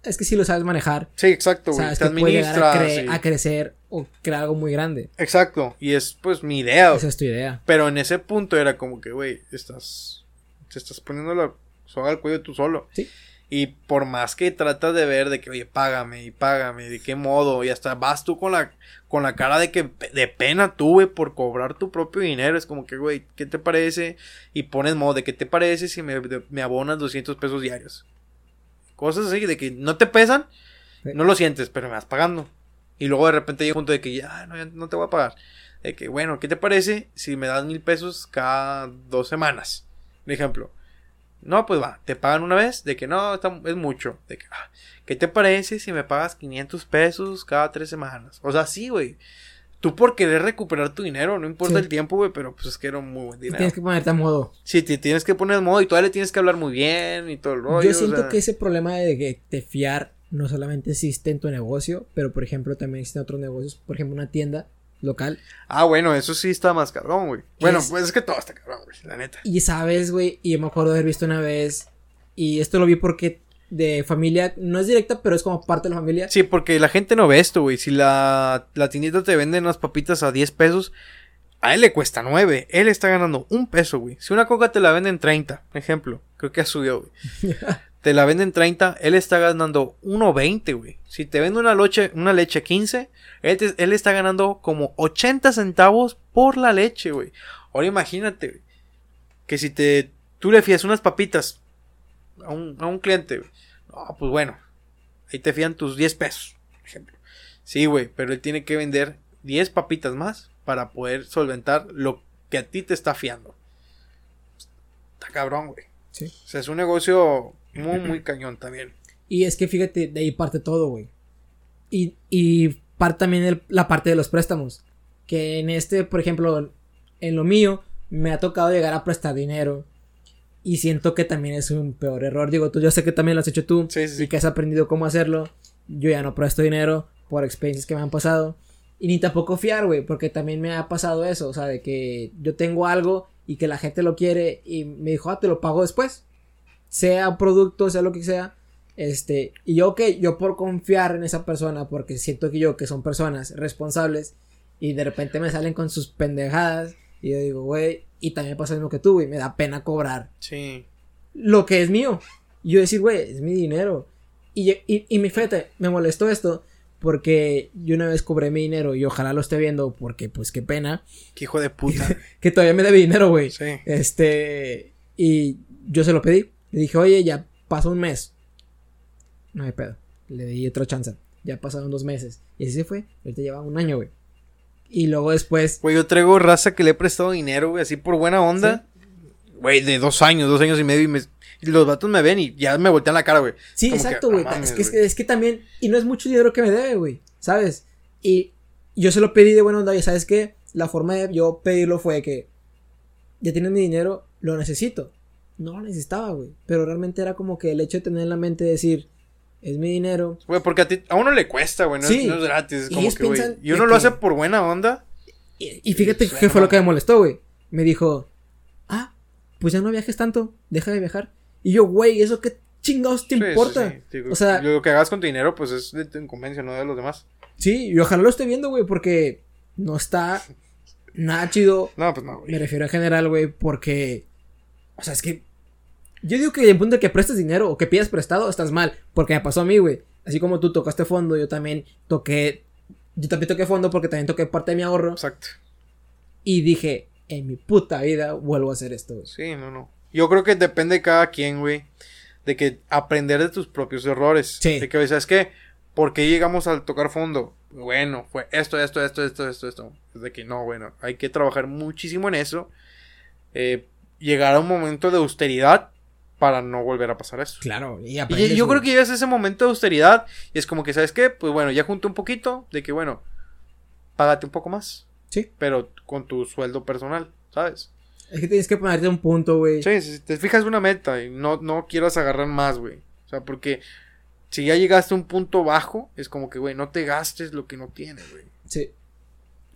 Speaker 1: Es que si lo sabes manejar,
Speaker 2: Sí, exacto, güey. Te
Speaker 1: puede a,
Speaker 2: administras.
Speaker 1: cre- a crecer o crear algo muy grande.
Speaker 2: Exacto. Y es, pues, mi idea.
Speaker 1: Esa es tu idea.
Speaker 2: Pero en ese punto era como que, güey, estás. Te estás poniendo la soga al cuello tú solo.
Speaker 1: Sí.
Speaker 2: Y por más que tratas de ver de que, oye, págame y págame, de qué modo, y hasta vas tú con la, con la cara de que de pena güey, por cobrar tu propio dinero. Es como que, güey, ¿qué te parece? Y pones modo de qué te parece si me, de- me abonas 200 pesos diarios. Cosas así, de que no te pesan,
Speaker 1: Sí.
Speaker 2: no lo sientes, pero me vas pagando. Y luego de repente llega un punto de que ya no, ya no te voy a pagar. De que, bueno, ¿qué te parece si me das mil pesos cada dos semanas? Por ejemplo. No, pues va, te pagan una vez, de que no, está- es mucho. De que, ah, ¿qué te parece si me pagas 500 pesos cada tres semanas? O sea, sí, güey. Tú por querer recuperar tu dinero, no importa
Speaker 1: Sí.
Speaker 2: el tiempo, güey, pero pues es que era un muy buen dinero.
Speaker 1: Tienes que ponerte a modo.
Speaker 2: Sí, te tienes que poner el modo y todavía le tienes que hablar muy bien y todo el rollo.
Speaker 1: Yo
Speaker 2: o
Speaker 1: siento
Speaker 2: sea,
Speaker 1: que ese problema de que te fiar no solamente existe en tu negocio, pero por ejemplo también existen otros negocios, por ejemplo una tienda local.
Speaker 2: Ah, bueno, eso sí está más cabrón, güey. Bueno,
Speaker 1: Es-
Speaker 2: pues es que todo está cabrón, güey, la neta.
Speaker 1: Y sabes, güey, y yo me acuerdo de haber visto una vez, y esto lo vi porque de familia, no es directa, pero es como parte de la familia.
Speaker 2: Sí, porque la gente no ve esto, güey. Si la, la tiendita te vende unas papitas a 10 pesos, a él le cuesta 9. Él está ganando un peso, güey. Si una coca te la venden 30, ejemplo, creo que ha subido, güey. te la venden 30, él está ganando 1.20, güey. Si te vende una leche, una leche 15, él, te- él está ganando como 80 centavos por la leche, güey. Ahora imagínate, güey, que si te, tú le fías unas papitas a un, a un cliente, güey. No, pues bueno, ahí te fían tus 10 pesos, por ejemplo. Sí, güey, pero él tiene que vender 10 papitas más para poder solventar lo que a ti te está fiando. Está cabrón, güey.
Speaker 1: Sí.
Speaker 2: O sea, es un negocio muy, muy cañón también.
Speaker 1: Y es que fíjate, de ahí parte todo, güey. Y, y parte también el- la parte de los préstamos. Que en este, por ejemplo, en lo mío, me ha tocado llegar a prestar dinero. Y siento que también es un peor error. Digo, tú, yo sé que también lo has hecho tú.
Speaker 2: Sí, sí, sí.
Speaker 1: Y que has aprendido cómo hacerlo. Yo ya no presto dinero por experiencias que me han pasado. Y ni tampoco fiar, güey, porque también me ha pasado eso. O sea, de que yo tengo algo y que la gente lo quiere y me dijo, ah, te lo pago después. Sea producto, sea lo que sea. Este, y yo, ok, yo por confiar en esa persona, porque siento que yo, que son personas responsables, y de repente me salen con sus pendejadas, y yo digo, güey, y también pasa lo mismo que tú, güey, me da pena cobrar.
Speaker 2: Sí.
Speaker 1: Lo que es mío. Y yo decir, güey, es mi dinero. Y, y, y mi fete, me molestó esto, porque yo una vez cobré mi dinero y ojalá lo esté viendo porque pues qué pena.
Speaker 2: Qué hijo de puta.
Speaker 1: que todavía me debe dinero, güey.
Speaker 2: Sí.
Speaker 1: Este, y yo se lo pedí. Le dije, oye, ya pasó un mes. No hay pedo. Le di otra chance. Ya pasaron dos meses. Y así se fue. Ahorita lleva un año, güey. Y luego después.
Speaker 2: Güey, yo traigo raza que le he prestado dinero, güey, así por buena onda. Güey, de dos años, dos años y medio. Y, me- y los vatos me ven y ya me voltean la cara, güey.
Speaker 1: Sí,
Speaker 2: Como
Speaker 1: exacto,
Speaker 2: no
Speaker 1: güey. es, que, es,
Speaker 2: güey.
Speaker 1: que, es que también. Y no es mucho dinero que me debe, güey. ¿Sabes? Y yo se lo pedí de buena onda. Y sabes qué? La forma de yo pedirlo fue que. Ya tienes mi dinero, lo necesito. No lo necesitaba, güey. Pero realmente era como que el hecho de tener en la mente decir. Es mi dinero.
Speaker 2: Güey, porque a, ti, a uno le cuesta, güey, no, es-
Speaker 1: Sí.
Speaker 2: no es gratis. Es
Speaker 1: Y
Speaker 2: como
Speaker 1: ellos
Speaker 2: que, güey. Y uno lo
Speaker 1: que-
Speaker 2: hace por buena onda.
Speaker 1: Y, y fíjate qué fue lo que me molestó, güey. Me dijo, ah, pues ya no viajes tanto, deja de viajar. Y yo, güey, ¿eso qué chingados te
Speaker 2: sí,
Speaker 1: importa?
Speaker 2: sí. Digo,
Speaker 1: O sea-
Speaker 2: lo que hagas con tu dinero, pues es de tu incumbencia, no de los demás.
Speaker 1: Sí, y ojalá lo esté viendo, güey, porque no está nada chido.
Speaker 2: No, pues no, güey.
Speaker 1: Me refiero en general, güey, porque, o sea, es que yo digo que en punto de que prestes dinero o que pidas prestado, estás mal, porque me pasó a mí, güey. Así como tú tocaste fondo, yo también toqué, yo también toqué fondo porque también toqué parte de mi ahorro.
Speaker 2: Exacto.
Speaker 1: Y dije, en mi puta vida vuelvo a hacer esto, güey.
Speaker 2: Sí, no, no. Yo creo que depende de cada quien, güey. De que aprender de tus propios errores.
Speaker 1: Sí.
Speaker 2: De que, ¿sabes qué? ¿Por qué llegamos al tocar fondo? Bueno, fue esto, esto, esto, esto, esto, esto. Es de que no, bueno, hay que trabajar muchísimo en eso. Eh, llegar a un momento de austeridad para no volver a pasar eso.
Speaker 1: Claro, y
Speaker 2: Y yo creo que llegas a ese momento de austeridad y es como que, ¿sabes qué? Pues bueno, ya junto un poquito de que, bueno, págate un poco más.
Speaker 1: Sí.
Speaker 2: Pero con tu sueldo personal, ¿sabes?
Speaker 1: Es que tienes que ponerte un punto, güey.
Speaker 2: Sí, si te fijas una meta y no, no quieras agarrar más, güey. O sea, porque si ya llegaste a un punto bajo, es como que, güey, no te gastes lo que no tienes, güey.
Speaker 1: Sí.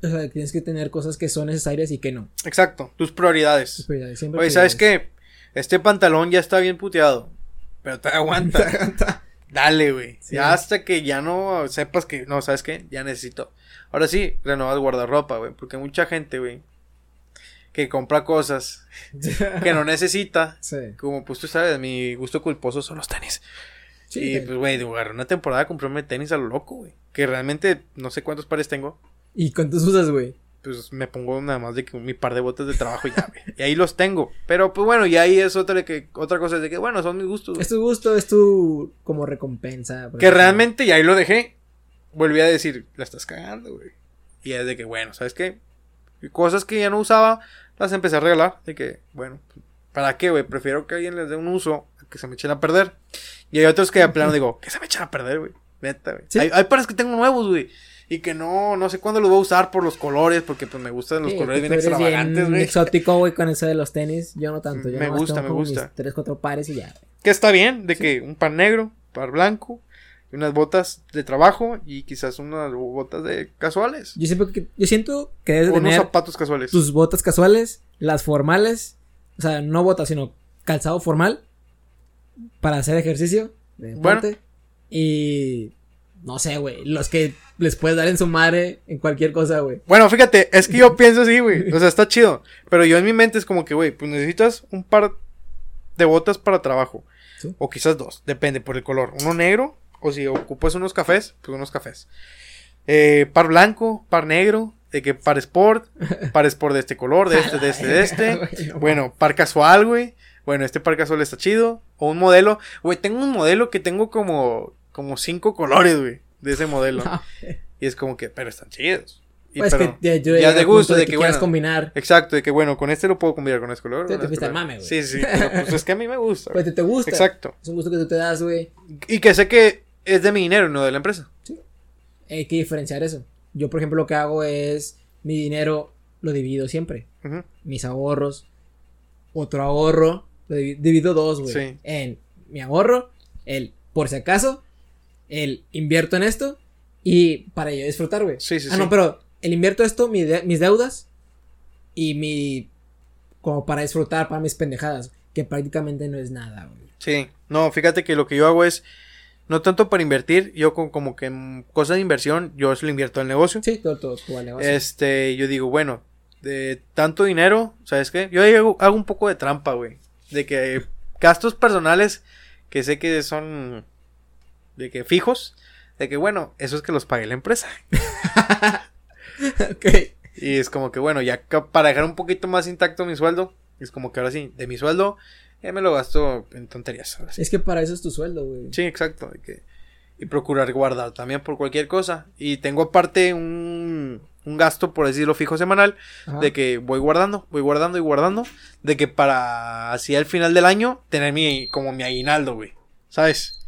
Speaker 1: O sea, tienes que tener cosas que son necesarias y que no.
Speaker 2: Exacto, tus prioridades.
Speaker 1: Prioridades, siempre
Speaker 2: Oye, ¿sabes qué? Este pantalón ya está bien puteado. Pero te aguanta. Dale, güey.
Speaker 1: Sí.
Speaker 2: Ya hasta que ya no sepas que, no, ¿sabes qué? Ya necesito. Ahora sí, renovas guardarropa, güey. Porque mucha gente, güey, que compra cosas que no necesita.
Speaker 1: sí.
Speaker 2: Como pues tú sabes, mi gusto culposo son los tenis.
Speaker 1: Sí,
Speaker 2: y
Speaker 1: te-
Speaker 2: pues, güey, agarré una temporada comprarme tenis a lo loco, güey. Que realmente no sé cuántos pares tengo.
Speaker 1: ¿Y cuántos usas, güey?
Speaker 2: Pues me pongo nada más de que mi par de botas de trabajo y ya, güey. Y ahí los tengo. Pero pues bueno, y ahí es otra, de que, otra cosa de que, bueno, son mis gustos. güey.
Speaker 1: Es tu gusto, es tu como recompensa.
Speaker 2: Que
Speaker 1: ejemplo.
Speaker 2: realmente, y ahí lo dejé. Volví a decir, la estás cagando, güey. Y es de que, bueno, ¿sabes qué? Y cosas que ya no usaba, las empecé a regalar. De que, bueno, ¿para qué, güey? Prefiero que alguien les dé un uso a que se me echen a perder. Y hay otros que de plano digo, que se me echen a perder, güey. Neta, güey.
Speaker 1: Sí.
Speaker 2: Hay, hay pares que tengo nuevos, güey. Y que no, no sé cuándo los voy a usar por los colores, porque pues me gustan los
Speaker 1: Sí,
Speaker 2: colores bien extravagantes, güey.
Speaker 1: exótico, güey, con eso de los tenis. Yo no tanto. Yo
Speaker 2: Me gusta,
Speaker 1: tengo
Speaker 2: me
Speaker 1: como mis
Speaker 2: gusta.
Speaker 1: Tres, cuatro pares y ya.
Speaker 2: Que está bien, de que un par negro, par blanco, y unas botas de trabajo y quizás unas botas de casuales.
Speaker 1: Yo siempre que, yo siento que debes
Speaker 2: O
Speaker 1: de
Speaker 2: unos
Speaker 1: tener
Speaker 2: zapatos casuales.
Speaker 1: tus botas casuales, las formales, o sea, no botas, sino calzado formal para hacer ejercicio de
Speaker 2: Bueno.
Speaker 1: y no sé, güey, los que les puedes dar en su madre en cualquier cosa, güey.
Speaker 2: Bueno, fíjate, es que yo pienso así, güey. O sea, está chido. Pero yo en mi mente es como que, güey, pues necesitas un par de botas para trabajo.
Speaker 1: Sí.
Speaker 2: O quizás dos, depende por el color. Uno negro, o si ocupas unos cafés, pues unos cafés. Eh, par blanco, par negro, de que par sport, par sport de este color, de este, de este, de este. Bueno, par casual, güey. Bueno, este par casual está chido. O un modelo. Güey, tengo un modelo que tengo como, como cinco colores, güey. De ese modelo.
Speaker 1: No.
Speaker 2: Y es como que, pero están chidos. Y
Speaker 1: Pues
Speaker 2: pero-
Speaker 1: que ya, yo
Speaker 2: ya
Speaker 1: llegué
Speaker 2: de gusto, de que,
Speaker 1: quieras
Speaker 2: bueno.
Speaker 1: combinar.
Speaker 2: Exacto, de que bueno, con este lo puedo combinar con este color.
Speaker 1: Te- te fuiste al mame, güey.
Speaker 2: Sí, sí, pero pues es que a mí me gusta.
Speaker 1: Pues te, te gusta.
Speaker 2: Exacto.
Speaker 1: Es un gusto que tú te das, güey.
Speaker 2: Y que sé que es de mi dinero, no de la empresa.
Speaker 1: Hay que diferenciar eso. Yo, por ejemplo, lo que hago es mi dinero lo divido siempre. Mis ahorros, otro ahorro, lo divi- divido dos, güey.
Speaker 2: Sí.
Speaker 1: En mi ahorro, el por si acaso, el invierto en esto y para yo disfrutar, güey.
Speaker 2: Sí, sí,
Speaker 1: ah,
Speaker 2: sí.
Speaker 1: no, pero el invierto esto, mi de- mis deudas y mi. como para disfrutar, para mis pendejadas. que prácticamente no es nada, güey.
Speaker 2: Sí, no, fíjate que lo que yo hago es, no tanto para invertir, yo con, como que en cosas de inversión, yo lo invierto al negocio.
Speaker 1: Sí, todo, todo, todo al negocio.
Speaker 2: Este, yo digo, bueno, de tanto dinero, ¿sabes qué? Yo hago, hago un poco de trampa, güey. De que gastos personales que sé que son de que fijos, de que bueno, eso es que los pague la empresa.
Speaker 1: ok.
Speaker 2: Y es como que bueno, ya para dejar un poquito más intacto mi sueldo, es como que ahora sí, de mi sueldo, eh, me lo gasto en tonterías. ahora sí.
Speaker 1: Es que para eso es tu sueldo, güey.
Speaker 2: Sí, exacto. de que- y procurar guardar también por cualquier cosa. Y tengo aparte un, un gasto, por decirlo fijo semanal,
Speaker 1: Ajá.
Speaker 2: de que voy guardando, voy guardando y guardando, de que para así al final del año tener mi, como mi aguinaldo, güey. ¿Sabes?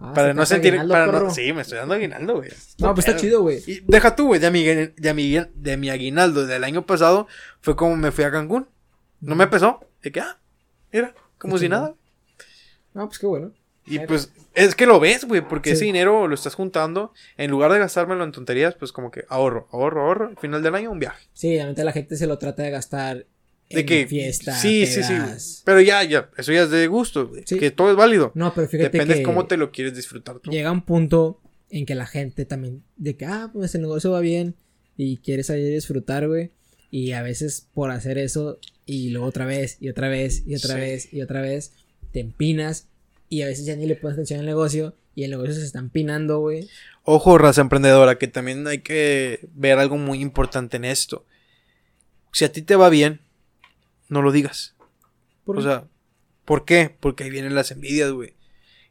Speaker 1: Ah,
Speaker 2: para
Speaker 1: se
Speaker 2: no sentir, para no, sí, me estoy dando aguinaldo, güey.
Speaker 1: No, pues está chido, güey.
Speaker 2: Y deja tú, güey, de mi, de, mi, de mi aguinaldo del año pasado fue como me fui a Cancún. No me pesó. De que, ah, mira, como si nada.
Speaker 1: No, pues qué bueno.
Speaker 2: Y pues es que lo ves, güey, porque
Speaker 1: Sí.
Speaker 2: ese dinero lo estás juntando. En lugar de gastármelo en tonterías, pues como que ahorro, ahorro, ahorro. Al final del año, un viaje.
Speaker 1: Sí, realmente la gente se lo trata de gastar
Speaker 2: De
Speaker 1: en
Speaker 2: que.
Speaker 1: fiesta,
Speaker 2: sí, sí, sí. Pero ya, ya. Eso ya es de gusto.
Speaker 1: Sí.
Speaker 2: Que todo es válido.
Speaker 1: No, pero fíjate
Speaker 2: Depende
Speaker 1: que
Speaker 2: de cómo te lo quieres disfrutar tú.
Speaker 1: llega un punto en que la gente también, de que, ah, pues el negocio va bien y quieres salir a disfrutar, güey. Y a veces por hacer eso y luego otra vez y otra vez y otra
Speaker 2: Sí.
Speaker 1: vez y otra vez te empinas y a veces ya ni le pones atención al negocio y el negocio se está empinando, güey.
Speaker 2: Ojo, raza emprendedora, que también hay que ver algo muy importante en esto. Si a ti te va bien, no lo digas.
Speaker 1: ¿Por
Speaker 2: O sea, ¿por qué? Porque ahí vienen las envidias, güey.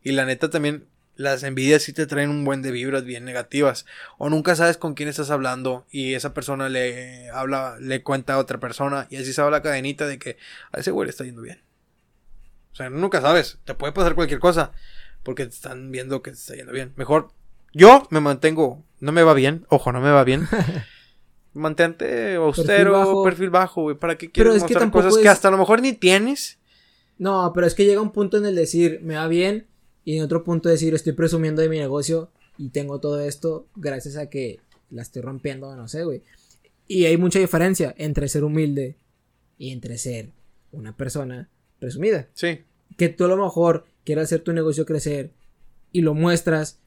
Speaker 2: Y la neta también, las envidias sí te traen un buen de vibras bien negativas. O nunca sabes con quién estás hablando y esa persona le habla, le cuenta a otra persona y así se va la cadenita de que a ese güey le está yendo bien. O sea, nunca sabes, te puede pasar cualquier cosa porque te están viendo que te está yendo bien. Mejor, yo me mantengo, no me va bien, ojo, no me va bien. Mantente austero,
Speaker 1: bajo.
Speaker 2: perfil bajo, güey. ¿Para qué
Speaker 1: Pero
Speaker 2: quieres
Speaker 1: es que
Speaker 2: mostrar
Speaker 1: tampoco
Speaker 2: cosas que
Speaker 1: es-
Speaker 2: hasta a lo mejor ni tienes?
Speaker 1: No, pero es que llega un punto en el decir, me va bien, y en otro punto decir, estoy presumiendo de mi negocio y tengo todo esto gracias a que la estoy rompiendo, no sé, güey. Y hay mucha diferencia entre ser humilde y entre ser una persona presumida.
Speaker 2: Sí.
Speaker 1: Que tú a lo mejor quieras hacer tu negocio crecer y lo muestras,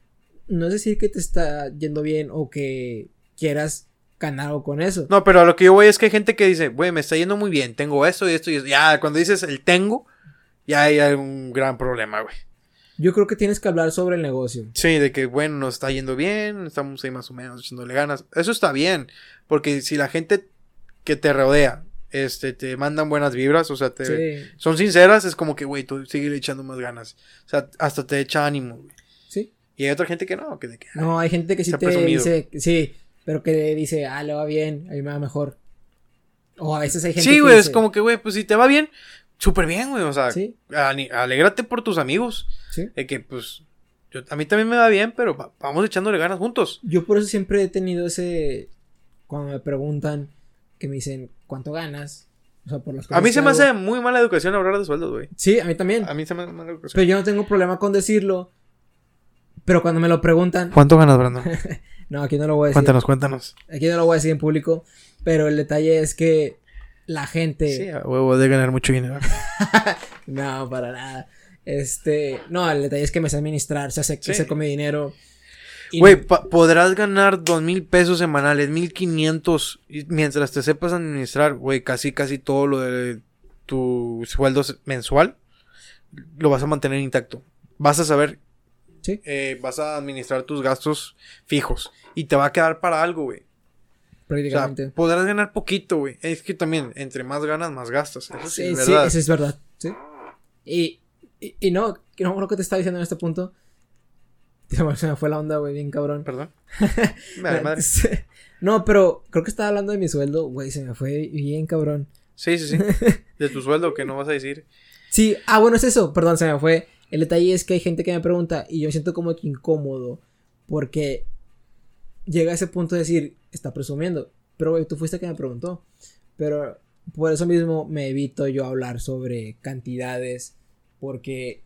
Speaker 1: no es decir que te está yendo bien o que quieras ganar algo con eso.
Speaker 2: No, pero a lo que yo voy es que hay gente que dice, güey, me está yendo muy bien, tengo esto y esto y esto. Ya, cuando dices el tengo, ya hay un gran problema, güey.
Speaker 1: Yo creo que tienes que hablar sobre el negocio.
Speaker 2: Sí, de que, bueno, nos está yendo bien, estamos ahí más o menos echándole ganas. Eso está bien, porque si la gente que te rodea, este, te mandan buenas vibras, o sea, te,
Speaker 1: Sí,
Speaker 2: son sinceras, es como que, güey, tú sigue echando más ganas. O sea, hasta te echa ánimo, güey.
Speaker 1: sí.
Speaker 2: Y hay otra gente que no, que de que...
Speaker 1: No, hay gente que sí te
Speaker 2: presumido.
Speaker 1: dice, sí, pero que dice, ah, le va bien, a mí me va mejor. O a veces hay gente
Speaker 2: Sí,
Speaker 1: que
Speaker 2: güey, es como que, güey, pues si te va bien, súper bien, güey. O sea,
Speaker 1: Sí.
Speaker 2: alégrate por tus amigos.
Speaker 1: Sí.
Speaker 2: De que, pues, yo, a mí también me va bien, pero va- vamos echándole ganas juntos.
Speaker 1: Yo por eso siempre he tenido ese, cuando me preguntan, que me dicen, ¿cuánto ganas? O sea, por las
Speaker 2: A
Speaker 1: cosas
Speaker 2: mí
Speaker 1: que
Speaker 2: se me
Speaker 1: hago.
Speaker 2: hace muy mala educación hablar de sueldos, güey.
Speaker 1: Sí, a mí también.
Speaker 2: A mí se me hace mala educación.
Speaker 1: Pero yo no tengo problema con decirlo. Pero cuando me lo preguntan,
Speaker 2: ¿Cuánto ganas, Brandon?
Speaker 1: no, aquí no lo voy a decir.
Speaker 2: cuéntanos, cuéntanos.
Speaker 1: Aquí no lo voy a decir en público. Pero el detalle es que la gente.
Speaker 2: Sí, a huevo de ganar mucho dinero.
Speaker 1: No, para nada. Este, no, el detalle es que me sé administrar, se hace,
Speaker 2: Sí.
Speaker 1: con mi dinero.
Speaker 2: Güey,
Speaker 1: no-
Speaker 2: podrás ganar dos mil pesos semanales, mil quinientos, mientras te sepas administrar, güey, casi, casi todo lo de tu sueldo se- mensual, lo vas a mantener intacto. Vas a saber,
Speaker 1: Sí.
Speaker 2: eh, vas a administrar tus gastos fijos y te va a quedar para algo, güey. O sea,
Speaker 1: prácticamente.
Speaker 2: podrás ganar poquito, güey. Es que también, entre más ganas, más gastas. Eso sí,
Speaker 1: sí,
Speaker 2: es
Speaker 1: sí,
Speaker 2: verdad.
Speaker 1: eso es verdad. Sí. Y, y, y no, que no creo que te estaba diciendo en este punto. Se me, se me fue la onda, güey, bien cabrón.
Speaker 2: Perdón. Madre, madre.
Speaker 1: No, pero creo que estaba hablando de mi sueldo, güey, se me fue bien cabrón.
Speaker 2: Sí, sí, sí. De tu sueldo, que no vas a decir.
Speaker 1: Sí, ah, bueno, es eso, perdón, se me fue. El detalle es que hay gente que me pregunta y yo me siento como que incómodo porque llega a ese punto de decir, está presumiendo, pero güey, tú fuiste que me preguntó. Pero por eso mismo me evito yo hablar sobre cantidades porque,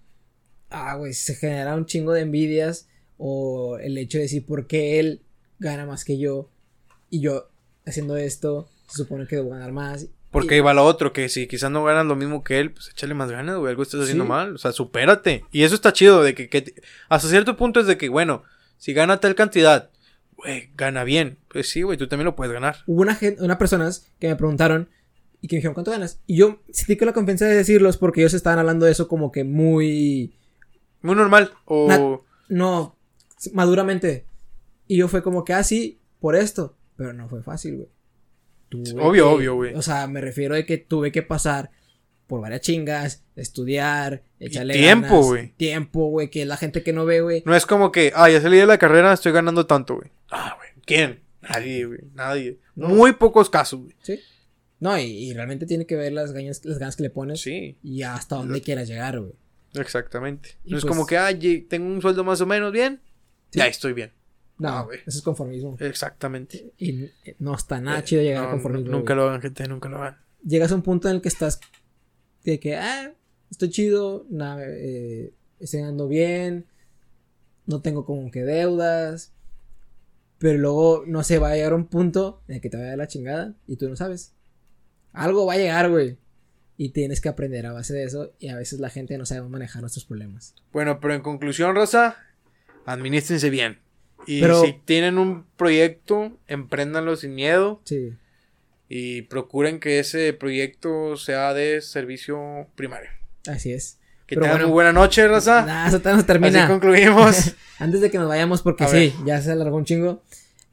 Speaker 1: ah, güey, se genera un chingo de envidias o el hecho de decir por qué él gana más que yo y yo haciendo esto se supone que debo ganar más.
Speaker 2: Porque va lo otro, que si quizás no ganas lo mismo que él, pues échale más ganas, güey, algo estás haciendo
Speaker 1: Sí.
Speaker 2: mal, o sea, supérate. Y eso está chido, de que, hasta cierto punto es de que, bueno, si gana tal cantidad, güey, gana bien. Pues sí, güey, tú también lo puedes ganar.
Speaker 1: Hubo una gen- unas personas que me preguntaron y que me dijeron, ¿cuánto ganas? Y yo sentí con la confianza de decirlos porque ellos estaban hablando de eso como que muy...
Speaker 2: Muy normal. O...
Speaker 1: No, maduramente. Y yo fue como que, ah, sí, por esto. Pero no fue fácil, güey.
Speaker 2: Obvio,
Speaker 1: que-
Speaker 2: obvio, güey.
Speaker 1: O sea, me refiero de que tuve que pasar por varias chingas, estudiar, echarle
Speaker 2: tiempo,
Speaker 1: ganas,
Speaker 2: güey.
Speaker 1: Tiempo, güey, que la gente que no ve, güey.
Speaker 2: No es como que, ah, ya salí de la carrera, estoy ganando tanto, güey. Ah, güey. ¿Quién? Nadie, güey. Nadie.
Speaker 1: No.
Speaker 2: Muy pocos casos, güey.
Speaker 1: Sí. No, y, y realmente tiene que ver las ganas, las ganas que le pones
Speaker 2: Sí,
Speaker 1: y hasta dónde quieras llegar, güey.
Speaker 2: exactamente.
Speaker 1: Y
Speaker 2: No es
Speaker 1: pues-
Speaker 2: como que, ah, tengo un sueldo más o menos bien.
Speaker 1: Sí.
Speaker 2: Ya estoy bien.
Speaker 1: No,
Speaker 2: Ah, güey.
Speaker 1: eso es conformismo.
Speaker 2: Exactamente.
Speaker 1: Y eh, no está nada chido llegar
Speaker 2: No,
Speaker 1: al conformismo.
Speaker 2: Nunca lo hagan, gente, nunca lo hagan.
Speaker 1: Llegas a un punto en el que estás de que, ah, estoy chido, na- eh, estoy andando bien, no tengo como que deudas, pero luego, no sé, va a llegar un punto en el que te va a dar la chingada y tú no sabes. Algo va a llegar, güey. Y tienes que aprender a base de eso y a veces la gente no sabe manejar nuestros problemas.
Speaker 2: Bueno, pero en conclusión, Rosa, administrense bien. Y
Speaker 1: Pero-
Speaker 2: si tienen un proyecto, empréndanlo sin miedo
Speaker 1: Sí.
Speaker 2: Y procuren que ese proyecto sea de servicio primario.
Speaker 1: Así es.
Speaker 2: Que tengan
Speaker 1: bueno.
Speaker 2: muy buena noche, Rosa.
Speaker 1: Nah, eso todavía no termina.
Speaker 2: Así concluimos.
Speaker 1: Antes de que nos vayamos, porque
Speaker 2: A
Speaker 1: sí,
Speaker 2: ver.
Speaker 1: ya se alargó un chingo.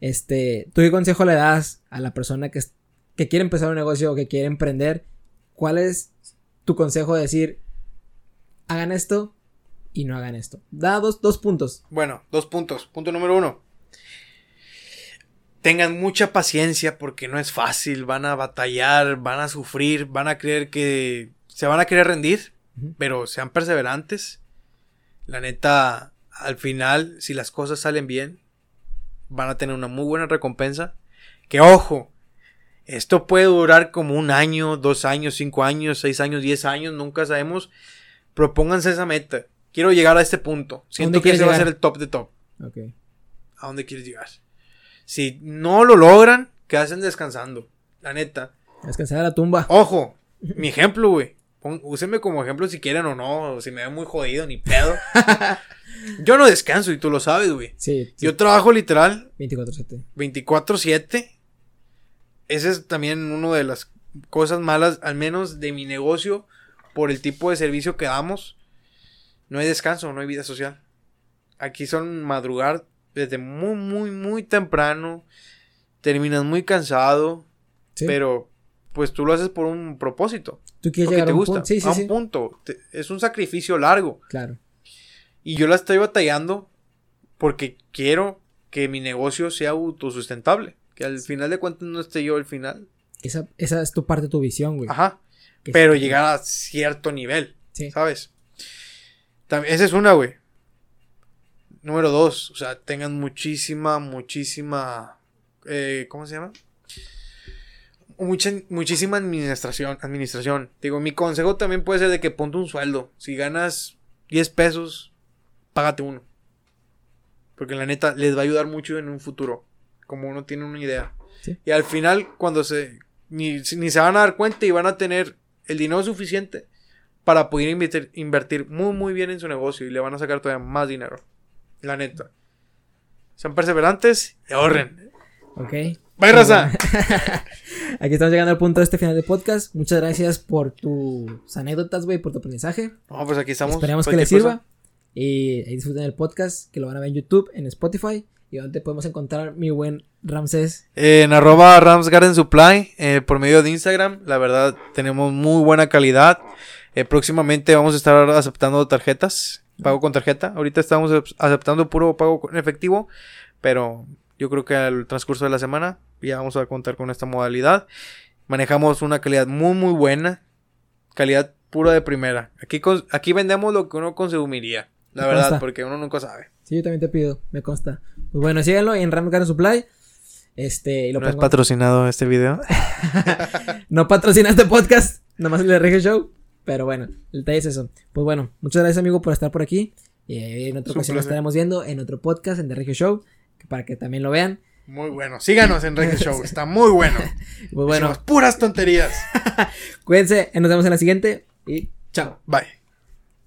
Speaker 1: Este, ¿tú qué consejo le das a la persona que, que quiere empezar un negocio o que quiere emprender? ¿Cuál es tu consejo de decir, hagan esto y no hagan esto? Da dos, dos puntos.
Speaker 2: Bueno, dos puntos. Punto número uno. Tengan mucha paciencia porque no es fácil. Van a batallar, van a sufrir, van a creer que se van a querer rendir, pero sean perseverantes. La neta, al final, si las cosas salen bien, van a tener una muy buena recompensa. Que ojo, esto puede durar como un año, dos años, cinco años, seis años, diez años, nunca sabemos. Propónganse esa meta. Quiero llegar a este punto. Siento que ese va a
Speaker 1: llegar?
Speaker 2: ser el top de top. ¿A dónde quieres llegar? Si no lo logran, que hacen descansando. La neta.
Speaker 1: Descansar a la tumba.
Speaker 2: Ojo, mi ejemplo, güey. Úsenme como ejemplo si quieren o no. o Si me ven muy jodido, ni pedo. Yo no descanso y tú lo sabes, güey.
Speaker 1: Sí, sí,
Speaker 2: Yo trabajo literal
Speaker 1: 24-7.
Speaker 2: 24/7. Ese es también una de las cosas malas, al menos de mi negocio, por el tipo de servicio que damos. No hay descanso, no hay vida social. Aquí son madrugar desde muy, muy, muy temprano. Terminas muy cansado,
Speaker 1: Sí.
Speaker 2: pero pues tú lo haces por un propósito.
Speaker 1: ¿Tú quieres llegar
Speaker 2: te
Speaker 1: a un
Speaker 2: gusta.
Speaker 1: punto? Sí, sí,
Speaker 2: a un punto. Te- es un sacrificio largo.
Speaker 1: Claro.
Speaker 2: Y yo la estoy batallando porque quiero que mi negocio sea autosustentable. Que al final de cuentas no esté yo al final.
Speaker 1: Esa, esa es tu parte de tu visión, güey.
Speaker 2: Ajá.
Speaker 1: Que-
Speaker 2: Pero llegar a cierto nivel.
Speaker 1: Sí.
Speaker 2: ¿Sabes? También, esa es una, güey. Número dos. O sea, tengan muchísima, muchísima. eh, ¿Cómo se llama? Mucha, muchísima administración. Administración. Digo, mi consejo también puede ser de que ponte un sueldo. Si ganas 10 pesos, págate uno. Porque la neta les va a ayudar mucho en un futuro. Como uno tiene una idea.
Speaker 1: Sí.
Speaker 2: Y al final, cuando se. Ni, ni se van a dar cuenta y van a tener el dinero suficiente para poder invertir, invertir muy, muy bien en su negocio. Y le van a sacar todavía más dinero. La neta. Sean perseverantes y ahorren.
Speaker 1: Ok.
Speaker 2: Bye, raza.
Speaker 1: Aquí estamos llegando al punto de este final de podcast. Muchas gracias por tus anécdotas, güey, por tu aprendizaje.
Speaker 2: No, pues aquí estamos.
Speaker 1: Esperemos que les sirva.
Speaker 2: cosa.
Speaker 1: Y ahí disfruten el podcast, que lo van a ver en YouTube, en Spotify. Y donde podemos encontrar mi buen Ramsés.
Speaker 2: Eh, en arroba Rams Garden Supply, eh, por medio de Instagram. La verdad, tenemos muy buena calidad. Eh, próximamente vamos a estar aceptando tarjetas. Pago con tarjeta. Ahorita estamos aceptando puro pago con efectivo. Pero yo creo que al transcurso de la semana ya vamos a contar con esta modalidad. Manejamos una calidad muy, muy buena. Calidad pura de primera. Aquí, aquí vendemos lo que uno consumiría. La
Speaker 1: Me
Speaker 2: verdad,
Speaker 1: consta.
Speaker 2: porque uno nunca sabe.
Speaker 1: Sí, yo también te pido, me consta. Pues bueno, síganlo en Ram Garden Supply. Este, y lo
Speaker 2: No es patrocinado este video.
Speaker 1: No patrocina este podcast, nomás el de Reggae Show. Pero bueno, el detalle es eso. Pues bueno, muchas gracias, amigo, por estar por aquí. Y en otra ocasión nos
Speaker 2: placer.
Speaker 1: estaremos viendo en otro podcast, en The Reggae Show, para que también lo vean.
Speaker 2: Muy bueno. Síganos en Reggae Show. Está muy bueno.
Speaker 1: Pues bueno,
Speaker 2: puras tonterías.
Speaker 1: cuídense, nos vemos en la siguiente y chao.
Speaker 2: Bye.